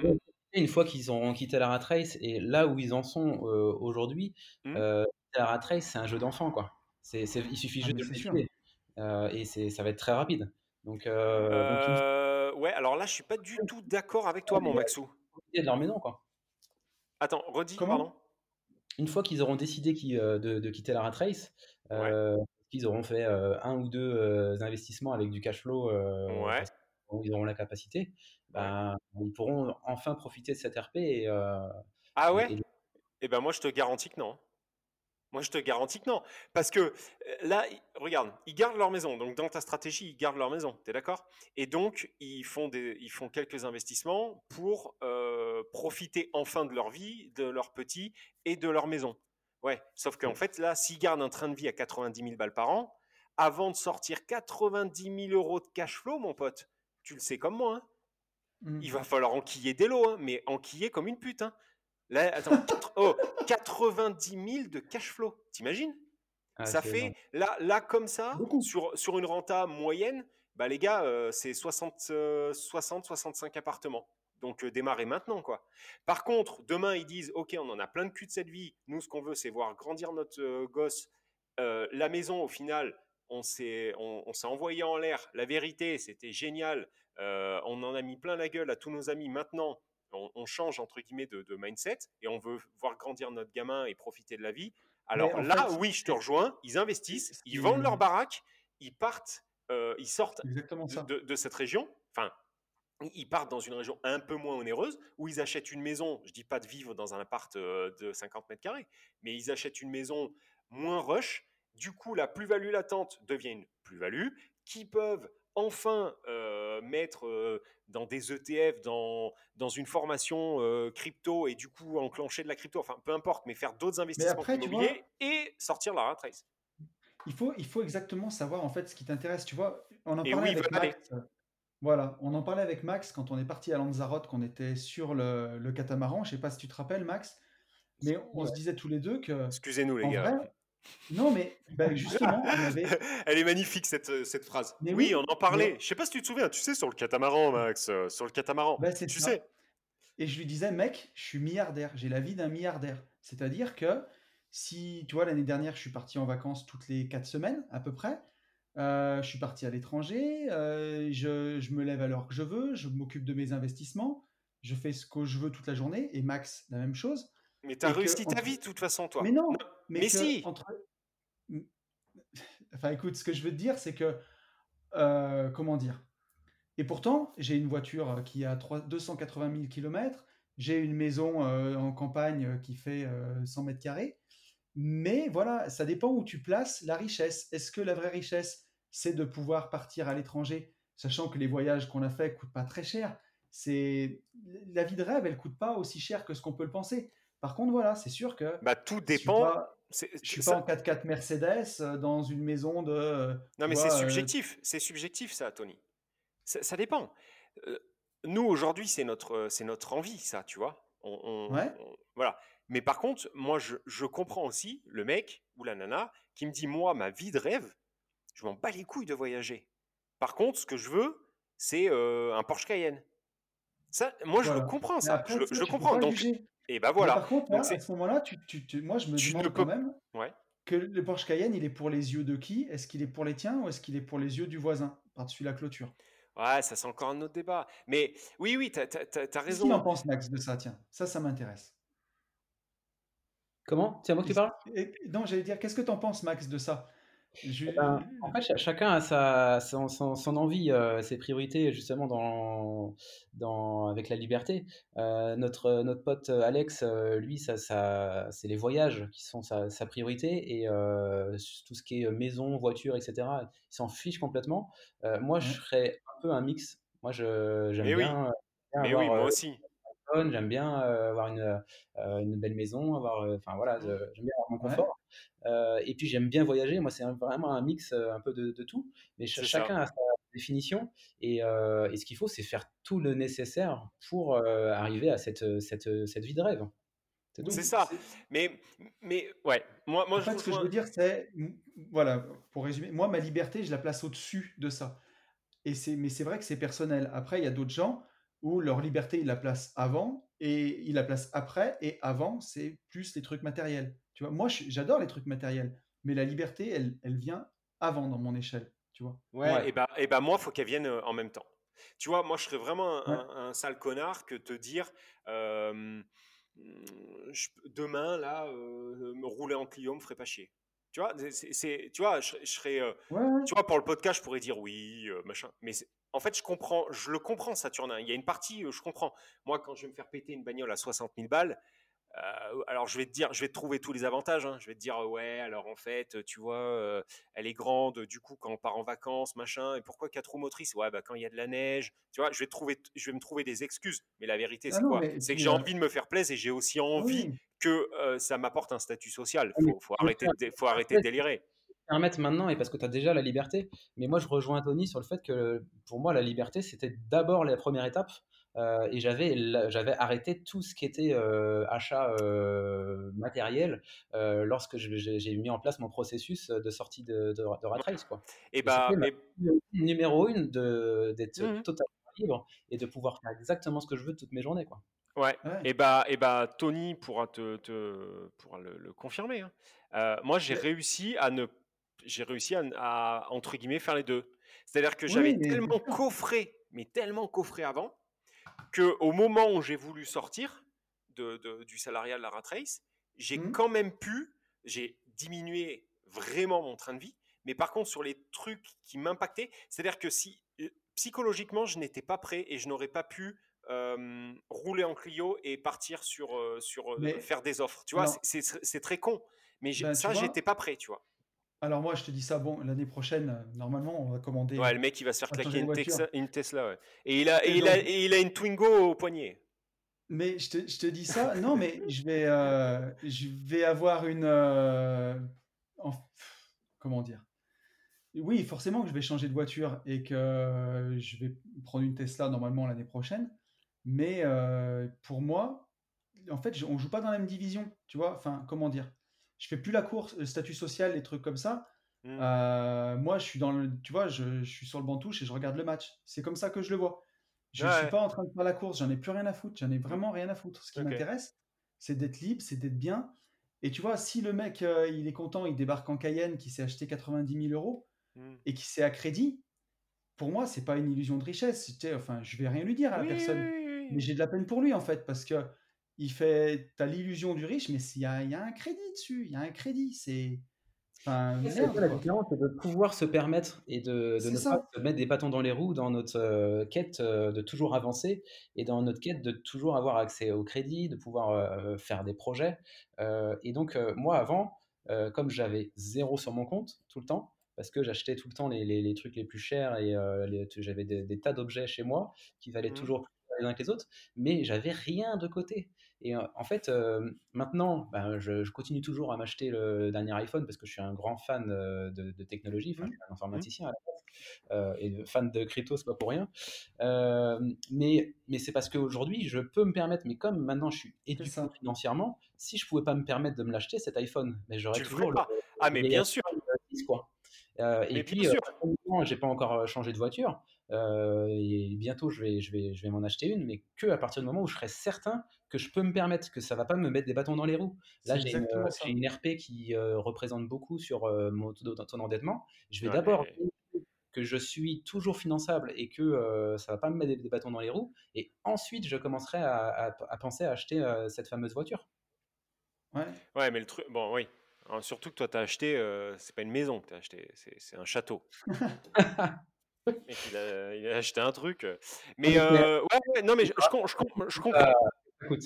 une fois qu'ils ont quitté la rat race et là où ils en sont euh, aujourd'hui, euh, la rat race, c'est un jeu d'enfant, quoi. C'est, c'est- il suffit Ah, juste de le et ça va être très rapide. Donc, ouais, alors là, je suis pas du tout d'accord avec toi, mon Maxou. de leur maison, quoi. Attends, redis, Comment? pardon. Une fois qu'ils auront décidé de, de quitter la rat race, qu'ils auront fait un ou deux investissements avec du cash flow, Ouais. qu'ils auront la capacité, ben, ils pourront enfin profiter de cette RP et, euh, Ah et- ouais? et- Eh ben moi, je te garantis que non. Moi, je te garantis que non. Parce que euh, là, regarde, ils gardent leur maison. Donc, dans ta stratégie, ils gardent leur maison. Tu es d'accord? Et donc, ils font, des, ils font quelques investissements pour euh, profiter enfin de leur vie, de leurs petits et de leur maison. Ouais, sauf qu'en fait, là, s'ils gardent un train de vie à 90 000 balles par an, avant de sortir 90 000 euros de cash flow, mon pote, tu le sais comme moi, hein, Mm. il va falloir enquiller des lots, hein, mais enquiller comme une pute. hein. Là, attends, quatre- oh, 90 000 de cash flow, t'imagines? Ah, Ça fait, énorme. là, là comme ça, Beaucoup. sur, sur une renta moyenne, bah, les gars, euh, c'est 60, euh, 60, 65 appartements. Donc euh, démarrez maintenant, quoi. Par contre, demain, ils disent, OK, on en a plein de cul de cette vie. Nous, ce qu'on veut, c'est voir grandir notre euh, gosse. Euh, la maison, au final, on s'est on, on s'est envoyé en l'air. La vérité, c'était génial. Euh, on en a mis plein la gueule à tous nos amis. Maintenant, on, on change, entre guillemets, de, de mindset et on veut voir grandir notre gamin et profiter de la vie. Alors là, fait, oui, je te rejoins. Ils investissent, ils vendent leur baraque, ils partent, euh, ils sortent de- de cette région. Enfin, ils partent dans une région un peu moins onéreuse où ils achètent une maison. Je dis pas de vivre dans un appart euh, de 50 mètres carrés, mais ils achètent une maison moins rush. Du coup, la plus-value latente devient une plus-value qui peuvent enfin euh, mettre euh, dans des ETF, dans, dans une formation euh, crypto et du coup enclencher de la crypto, enfin peu importe, mais faire d'autres investissements après, immobiliers et sortir la rat race. Il faut, il faut exactement savoir en fait ce qui t'intéresse. Tu vois, on en Et parlait avec aller. Max. Voilà, on en parlait avec Max quand on est parti à Lanzarote, qu'on était sur le, le catamaran. Je sais pas si tu te rappelles, Max, mais on se disait tous les deux que, Excusez-nous les gars. vrai, non, mais ben, justement, on avait. [laughs] Elle est magnifique cette, euh, cette phrase. Mais oui, oui, on en parlait. mais- Je sais pas si tu te souviens, tu sais, sur le catamaran, Max, euh, sur le catamaran. C'est tu ça. sais. Et je lui disais, mec, je suis milliardaire, j'ai la vie d'un milliardaire. C'est-à-dire que si, tu vois, l'année dernière, je suis parti en vacances toutes les quatre semaines, à peu près. Euh, je suis parti à l'étranger, euh, je, je me lève à l'heure que je veux, je m'occupe de mes investissements, je fais ce que je veux toute la journée, et Max, la même chose. Mais t'as que réussi ta vie de toute façon, toi. Mais non, mais, si. entre... Enfin, écoute, ce que je veux te dire, c'est que, euh, comment dire? Et pourtant, j'ai une voiture qui a 3 280 000 km, j'ai une maison euh, en campagne euh, qui fait euh, 100 mètres carrés, mais voilà, ça dépend où tu places la richesse. Est-ce que la vraie richesse, c'est de pouvoir partir à l'étranger, sachant que les voyages qu'on a fait coûtent pas très cher? C'est la vie de rêve, elle coûte pas aussi cher que ce qu'on peut le penser. Par contre, voilà, c'est sûr que Bah, tout dépend. pas, je suis ça- pas en 4x4 Mercedes euh, dans une maison de. euh, Non, mais c'est euh, subjectif. C'est subjectif, ça, Tony. Ça, ça dépend. Euh, nous, aujourd'hui, c'est notre, c'est notre envie, ça, tu vois. On, on- Ouais. on- voilà. Mais par contre, moi, je, je comprends aussi le mec ou la nana qui me dit, moi, ma vie de rêve, je m'en bats les couilles de voyager. Par contre, ce que je veux, c'est euh, un Porsche Cayenne. Ça, moi, je le comprends, ça. après, je le- je comprends. Donc, juger. et ben Mais voilà. par contre, Donc, là, à ce moment-là, tu, tu- tu- moi, je me demande peux- quand même Ouais. que le Porsche Cayenne, il est pour les yeux de qui? Est-ce qu'il est pour les tiens ou est-ce qu'il est pour les yeux du voisin par-dessus la clôture? Ouais, ça c'est encore un autre débat. Mais oui, oui, t'as as, Qu'est-ce raison. qu'il en pense, Max, de ça Tiens, ça, ça m'intéresse. Comment? C'est à moi que tu parles? Et- Non, j'allais dire, qu'est-ce que tu en penses, Max, de ça? Je- Ben, en fait, cha- chacun a sa, son, son- son envie, euh, ses priorités, justement, dans, dans, avec la liberté. Euh, notre, notre pote euh, Alex, euh, lui, ça, ça, c'est les voyages qui sont sa, sa priorité et tout ce qui est maison, voiture, etc., il s'en fiche complètement. Moi, je Ouais. serais un peu un mix. Moi, j'aime Mais oui. bien, bien Mais avoir, oui, moi aussi. J'aime bien euh, avoir une, une belle maison, avoir, enfin voilà, je- j'aime bien avoir mon confort. Et puis j'aime bien voyager. Moi, c'est vraiment un mix un peu de, de tout. Mais ch- chacun ça. a sa définition. Et, et ce qu'il faut, c'est faire tout le nécessaire pour arriver à cette, cette, cette vie de rêve. C'est ça. Mais, mais ouais, moi, moi En je fait, ce que je veux dire, c'est, voilà, pour résumer, moi, ma liberté, je la place au-dessus de ça. Et c'est, mais c'est vrai que c'est personnel. Après, il y a d'autres gens où leur liberté, ils la placent avant et ils la placent après. Et avant, c'est plus les trucs matériels. Tu vois, moi, j'adore les trucs matériels. mais la liberté, elle, elle vient avant dans mon échelle, tu vois. Ouais, et bah, et bah moi, faut qu'elle vienne en même temps. Tu vois, moi, je serais vraiment un, sale connard que te dire. demain, là, me rouler en Clio me ferait pas chier. Tu vois, c'est, tu vois, je, serais, tu vois, pour le podcast, je pourrais dire oui, machin. Mais en fait, je comprends, je le comprends, Saturnin. Il y a une partie, je comprends. Moi, quand je vais me faire péter une bagnole à 60 000 balles, euh, alors je vais te dire, je vais te trouver tous les avantages. Hein. Je vais te dire ouais, alors en fait, tu vois, euh, elle est grande. Du coup, quand on part en vacances, machin. Et pourquoi quatre roues motrices? Ouais, bah quand il y a de la neige. Tu vois, je vais trouver, je vais me trouver des excuses. Mais la vérité, ah c'est quoi? C'est que j'ai euh envie de me faire plaisir et j'ai aussi envie que ça m'apporte un statut social. Faut, faut arrêter, de, faut arrêter de délirer permettre maintenant et parce que tu as déjà la liberté. Mais moi, je rejoins Tony sur le fait que pour moi, la liberté, c'était d'abord la première étape. Euh, et j'avais, j'avais arrêté tout ce qui était euh, achat euh, matériel lorsque j'ai mis en place mon processus de sortie de, de, de Rat Race. Quoi. Et, bah, numéro une d'être mmh totalement libre et de pouvoir faire exactement ce que je veux toutes mes journées. Quoi. Ouais. Et bah, et bah, Tony pourra te, te pourra le, confirmer. Hein. moi, j'ai réussi à ne, j'ai réussi à, entre guillemets faire les deux. C'est-à-dire que j'avais tellement coffré, mais tellement coffré avant, que au moment où j'ai voulu sortir de, du salariat de la rat race, j'ai mmh. quand même pu, j'ai diminué vraiment mon train de vie, mais par contre sur les trucs qui m'impactaient, c'est-à-dire que si euh, psychologiquement je n'étais pas prêt et je n'aurais pas pu rouler en Clio et partir sur, euh, sur euh, faire des offres. Tu vois, c'est très con. Mais ben, ça, j'étais pas prêt, tu vois. Alors moi, je te dis ça, bon, l'année prochaine, normalement, on va commander. Ouais, le mec, il va se faire claquer une, Tesla, ouais. Et il a, et, il a, il a une Twingo au poignet. Mais je te, je te dis ça, non, mais je vais, euh, je vais avoir une, euh, comment dire? Oui, forcément que je vais changer de voiture et que je vais prendre une Tesla normalement l'année prochaine. Mais euh, pour moi, en fait, on joue pas dans la même division, tu vois? Enfin, comment dire? Je fais plus la course, le statut social, les trucs comme ça. Mmh. Euh, moi, je suis dans le, tu vois, je, suis sur le banc touche et je regarde le match. C'est comme ça que je le vois. Je ne suis pas en train de faire la course, j'en ai plus rien à foutre, j'en ai vraiment rien à foutre. Ce qui m'intéresse, c'est d'être libre, c'est d'être bien. Et tu vois, si le mec, euh, il est content, il débarque en Cayenne, qui s'est acheté 90 000 euros mmh. et qui s'est à crédit, pour moi, c'est pas une illusion de richesse. enfin, je vais rien lui dire à la personne, mais j'ai de la peine pour lui en fait, parce que il fait, t'as l'illusion du riche, mais il y a, y a, un crédit dessus, il y a un crédit, c'est. Enfin, la différence, c'est de pouvoir se permettre et de, de ne pas se mettre des bâtons dans les roues dans notre euh, quête euh, de toujours avancer et dans notre quête de toujours avoir accès au crédit, de pouvoir euh, faire des projets. et donc, moi, avant, comme j'avais zéro sur mon compte tout le temps, parce que j'achetais tout le temps les, les, les, trucs les plus chers et j'avais des, tas d'objets chez moi qui valaient mmh. toujours plus les uns que les autres, mais j'avais rien de côté. Et en fait, maintenant, ben, je, continue toujours à m'acheter le dernier iPhone parce que je suis un grand fan de, technologie. Enfin, je suis un informaticien à la base. et fan de crypto, c'est pas pour rien. mais mais c'est parce qu'aujourd'hui, je peux me permettre, mais comme maintenant je suis éduqué financièrement, si je pouvais pas me permettre de me l'acheter, cet iPhone, mais j'aurais toujours le, Ah, mais bien sûr. quoi. et puis, j'ai pas encore changé de voiture. Et bientôt, je vais, je vais, je vais m'en acheter une, mais que à partir du moment où je serai certain que je peux me permettre, que ça va pas me mettre des bâtons dans les roues. Là, j'ai une, RP qui représente beaucoup sur mon taux d'endettement. Je vais d'abord que je suis toujours finançable et que ça va pas me mettre des, bâtons dans les roues. Et ensuite, je commencerai à, penser à acheter cette fameuse voiture. Ouais. ouais, mais le truc, bon, oui. surtout que toi, tu as acheté, c'est pas une maison que tu as acheté, c'est un château. [laughs] il, a, acheté un truc. Mais ouais, non, mais je, je, je comprends. Écoute.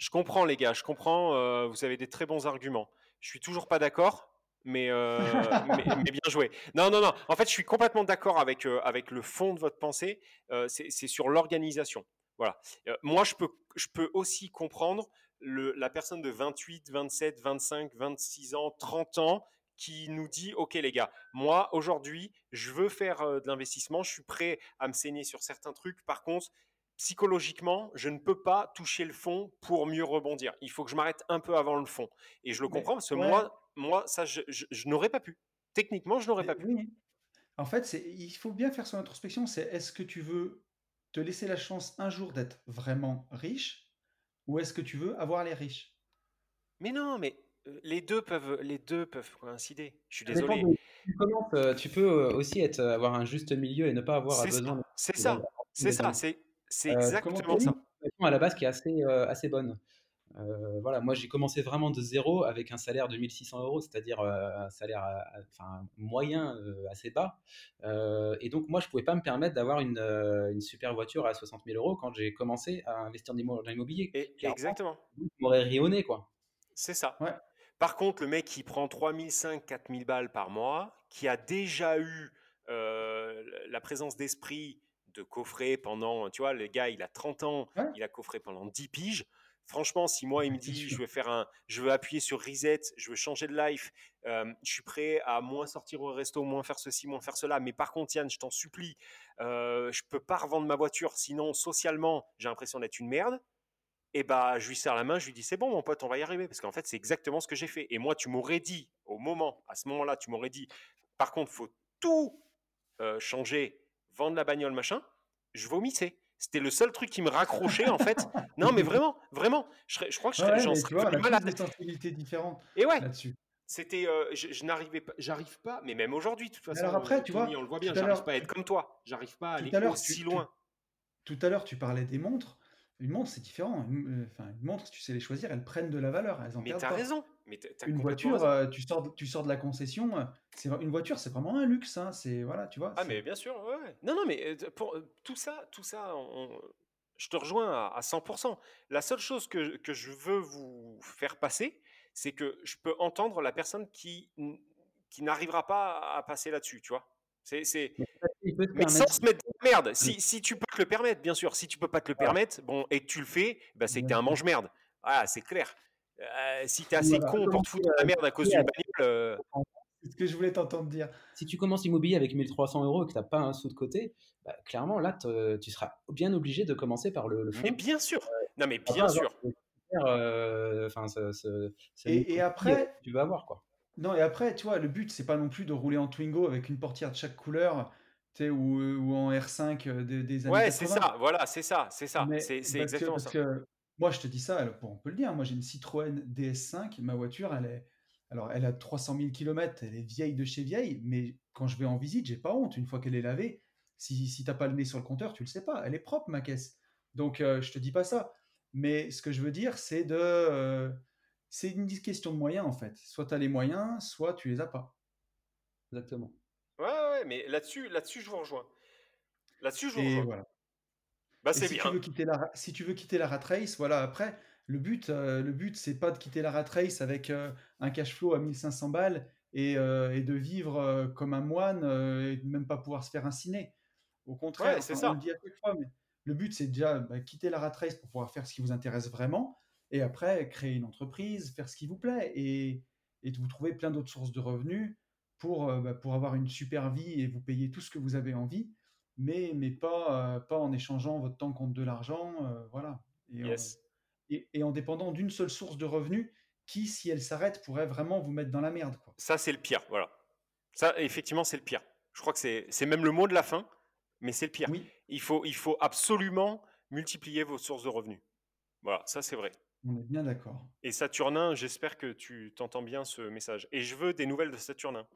je comprends, les gars, je comprends. Euh, vous avez des très bons arguments. Je suis toujours pas d'accord, mais, euh, [laughs] mais, bien joué. Non, non, non. En fait, je suis complètement d'accord avec, euh, avec le fond de votre pensée. c'est sur l'organisation. Voilà. moi, je peux, je peux aussi comprendre le, la personne de 28, 27, 25, 26 ans, 30 ans qui nous dit OK les gars, moi aujourd'hui, je veux faire de l'investissement, je suis prêt à me saigner sur certains trucs. Par contre, psychologiquement, je ne peux pas toucher le fond pour mieux rebondir. Il faut que je m'arrête un peu avant le fond. Et je le comprends parce que moi, moi, ça, je, n'aurais pas pu. Techniquement, je n'aurais pas pu. En fait, il faut bien faire son introspection. C'est est-ce que tu veux te laisser la chance un jour d'être vraiment riche ou est-ce que tu veux avoir les riches Mais non, mais les deux peuvent, les deux peuvent coïncider. Je suis désolé. de tu peux, heu, aussi être, heu, avoir un juste milieu et ne pas avoir besoin c'est ça, c'est ça, c'est exactement ça. à la base qui est assez, assez bonne? Voilà, moi j'ai commencé vraiment de 0 avec un salaire de 1 600 €, c'est-à-dire, un salaire, enfin moyen, assez bas. Et donc moi je pouvais pas me permettre d'avoir une, une super voiture à 60 000 € quand j'ai commencé à investir dans l'immo dans l'immobilier. Exactement, ri au nez, quoi. c'est ça. Ouais. Par contre, le mec qui prend 3500, 4000 balles par mois, qui a déjà eu euh, la présence d'esprit de coffrer pendant, tu vois, le gars, il a 30 ans, Ouais. il a coffré pendant 10 piges. Franchement, si moi, il me dit, je veux faire un, je veux appuyer sur reset, je veux changer de life, euh, je suis prêt à moins sortir au resto, moins faire ceci, moins faire cela. Mais par contre, Yann, je t'en supplie, euh, je peux pas revendre ma voiture, sinon socialement, j'ai l'impression d'être une merde. Et bah, je lui serre la main, je lui dis c'est bon mon pote, on va y arriver parce qu'en fait c'est exactement ce que j'ai fait. Et moi, tu m'aurais dit au moment, à ce moment-là, tu m'aurais dit, par contre, faut tout euh, changer, vendre la bagnole, machin. Je vomissais. C'était le seul truc qui me raccrochait en fait. [laughs] Non, mais vraiment, vraiment. Je, serais- je crois que je Ouais, serais, ouais, j'en vois, malade. des sensibilités différentes Et ouais, là-dessus. c'était, euh, je, je n'arrivais pas, j'arrive pas, mais même aujourd'hui, de toute façon, alors après, euh, tu vois, on le voit bien, j'arrive pas à être comme toi, j'arrive pas à aller aussi tu, tu- loin. tout à l'heure, tu parlais des montres. Une montre, c'est différent. Une, euh, enfin, une montre, si tu sais les choisir, elles prennent de la valeur, elles en Mais t'as raison, mais Une voiture, euh, tu sors, de- tu sors de la concession, euh, c'est une voiture, c'est vraiment un luxe. Hein, c'est voilà, tu vois. Ah mais bien sûr, ouais. Non, non, mais pour euh, tout ça, tout ça, on- je te rejoins à, à 100%. La seule chose que, que je veux vous faire passer, c'est que je peux entendre la personne qui, qui n'arrivera pas à passer là-dessus, tu vois. C'est, c'est... Mais sans se mettre de la merde. Si, si tu peux te le permettre, bien sûr. Si tu peux pas te le permettre, bon, et que tu le fais, bah, c'est que bien t'es un mange-merde. Voilà, c'est clair. Euh, si t'es assez voilà, con pour te foutre de la merde à cause d'une bagnole, euh, C'est ce que je voulais t'entendre dire. si tu commences l'immobilier avec 1 300 € et que tu as pas un sou de côté, bah, clairement là te tu seras bien obligé de commencer par le le mais bien sûr. Non, mais Tu vas bien avoir sûr. ce ce ce Et, et après, tu veux avoir, quoi. Non, et après, tu vois, le but, c'est pas non plus de rouler en Twingo avec une portière de chaque couleur, tu sais, ou, ou en R5 euh, des, des années Ouais, c'est 80. ça, voilà, c'est ça, c'est ça, Mais c'est c'est parce que, exactement parce ça. que moi, je te dis ça, alors, bon, on peut le dire, moi j'ai une Citroën DS5, ma voiture, elle est, alors elle a 300 000 km, elle est vieille de chez vieille, mais quand je vais en visite, j'ai pas honte, une fois qu'elle est lavée, si, si t'as pas le nez sur le compteur, tu le sais pas, elle est propre ma caisse. Donc euh, je te dis pas ça. Mais ce que je veux dire, c'est de, euh, c'est une question de moyens en fait. Soit tu as les moyens, soit tu les as pas. Exactement. Ouais, ouais, mais là-dessus, là-dessus, je vous rejoins. Là-dessus, je vous rejoins. voilà. Bah, c'est si tu bien. veux quitter la, si tu veux quitter la rat race, voilà, après, le but, euh, le but, c'est pas de quitter la rat race avec euh, un cash flow à 1500 balles et, euh, et de vivre euh, comme un moine euh, et de même pas pouvoir se faire un ciné. Au contraire, Ouais, c'est enfin, on le ça. dit à chaque fois, mais le but, c'est déjà bah, quitter la rat race pour pouvoir faire ce qui vous intéresse vraiment et après créer une entreprise, faire ce qui vous plaît et, et vous trouver plein d'autres sources de revenus pour, euh, bah, pour avoir une super vie et vous payer tout ce que vous avez envie mais, mais pas, euh, pas en échangeant votre temps contre de l'argent, euh, voilà. Et en, Yes. et, et en dépendant d'une seule source de revenus qui, si elle s'arrête, pourrait vraiment vous mettre dans la merde, quoi. Ça, c'est le pire, voilà. Ça, effectivement, c'est le pire. Je crois que c'est c'est même le mot de la fin, mais c'est le pire. Oui, Il faut, il faut absolument multiplier vos sources de revenus. Voilà, ça, c'est vrai. On est bien d'accord. Et Saturnin, j'espère que tu t'entends bien ce message. Et je veux des nouvelles de Saturnin.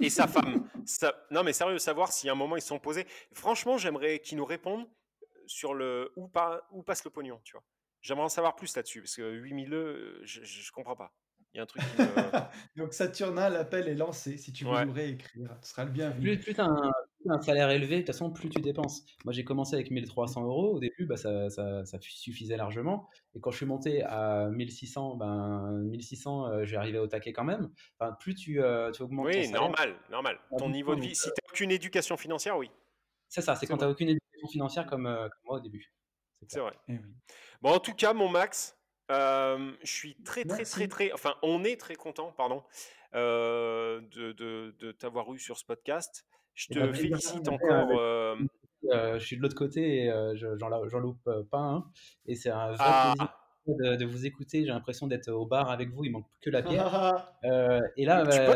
Et sa femme. [laughs] Ça... Non, mais sérieux, savoir si à un moment ils sont posés. Franchement, j'aimerais qu'ils nous répondent sur le où, pas... où passe le pognon, tu vois. J'aimerais en savoir plus là-dessus, parce que 8000 E, je, je, comprends pas. Il y a un truc qui me... [laughs] Donc Saturnin, l'appel est lancé. Si tu veux Ouais. nous réécrire, tu seras le bienvenu. Plus, un, un salaire élevé, de toute façon, plus tu dépenses. Moi, j'ai commencé avec 1300 euros. Au début, bah, ça, ça, ça suffisait largement. Et quand je suis monté à 1600, ben, 1600, euh, j'ai arrivé au taquet quand même. Enfin, plus tu, euh, tu augmentes ton Oui, salaire, normal, normal. Ton niveau de vie, si tu n'as aucune éducation financière, oui, c'est ça, c'est quand tu n'as aucune éducation financière comme, euh, comme moi au début. C'est vrai. Eh oui. Bon, en tout cas, mon Max, euh, je suis très, très, très, très. Enfin, on est très content, pardon, euh, de, de, de t'avoir eu sur ce podcast. Je te bah, félicite encore. [laughs] euh, Euh, je suis de l'autre côté et euh, je- j'en, loupe euh, pas un. Et c'est un vrai Ah, plaisir de, vous écouter. J'ai l'impression d'être au bar avec vous. Il manque que la bière. [laughs] Et là, bah, c'est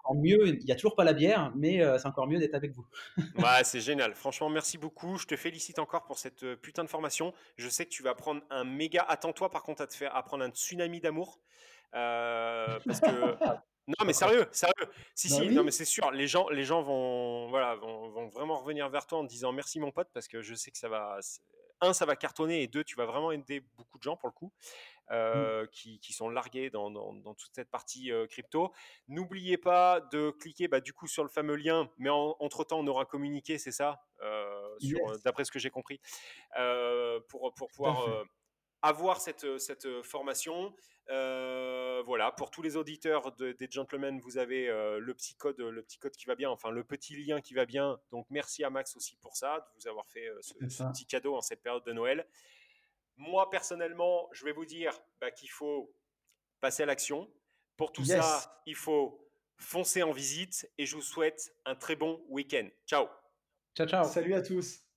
encore mieux. Il n'y a toujours pas la bière, mais c'est encore mieux d'être avec vous. [laughs] ouais, c'est génial. Franchement, merci beaucoup. Je te félicite encore pour cette putain de formation. Je sais que tu vas prendre un méga. Attends-toi, par contre, à te faire apprendre un tsunami d'amour. parce que Non, mais sérieux, sérieux. Si, bah si, non, mais c'est sûr. Les gens, les gens vont, voilà, vont, vont, vraiment revenir vers toi en te disant merci mon pote parce que je sais que ça va, un, ça va cartonner et deux, tu vas vraiment aider beaucoup de gens pour le coup. Euh, qui, qui, sont largués dans, dans, dans toute cette partie euh, crypto. N'oubliez pas de cliquer bah, du coup sur le fameux lien, mais entre temps on aura communiqué, c'est ça, euh, d'après ce que j'ai compris, pour, pour pouvoir avoir cette, cette formation. Euh, voilà, pour tous les auditeurs des gentlemen, vous avez euh, le petit code, le petit code qui va bien, enfin le petit lien qui va bien. Donc merci à Max aussi pour ça, de vous avoir fait euh, ce, petit cadeau en cette période de Noël. Moi personnellement, je vais vous dire bah, qu'il faut passer à l'action. Pour tout ça, il faut foncer en visite et je vous souhaite un très bon week-end. Ciao. Ciao, ciao. Salut à tous.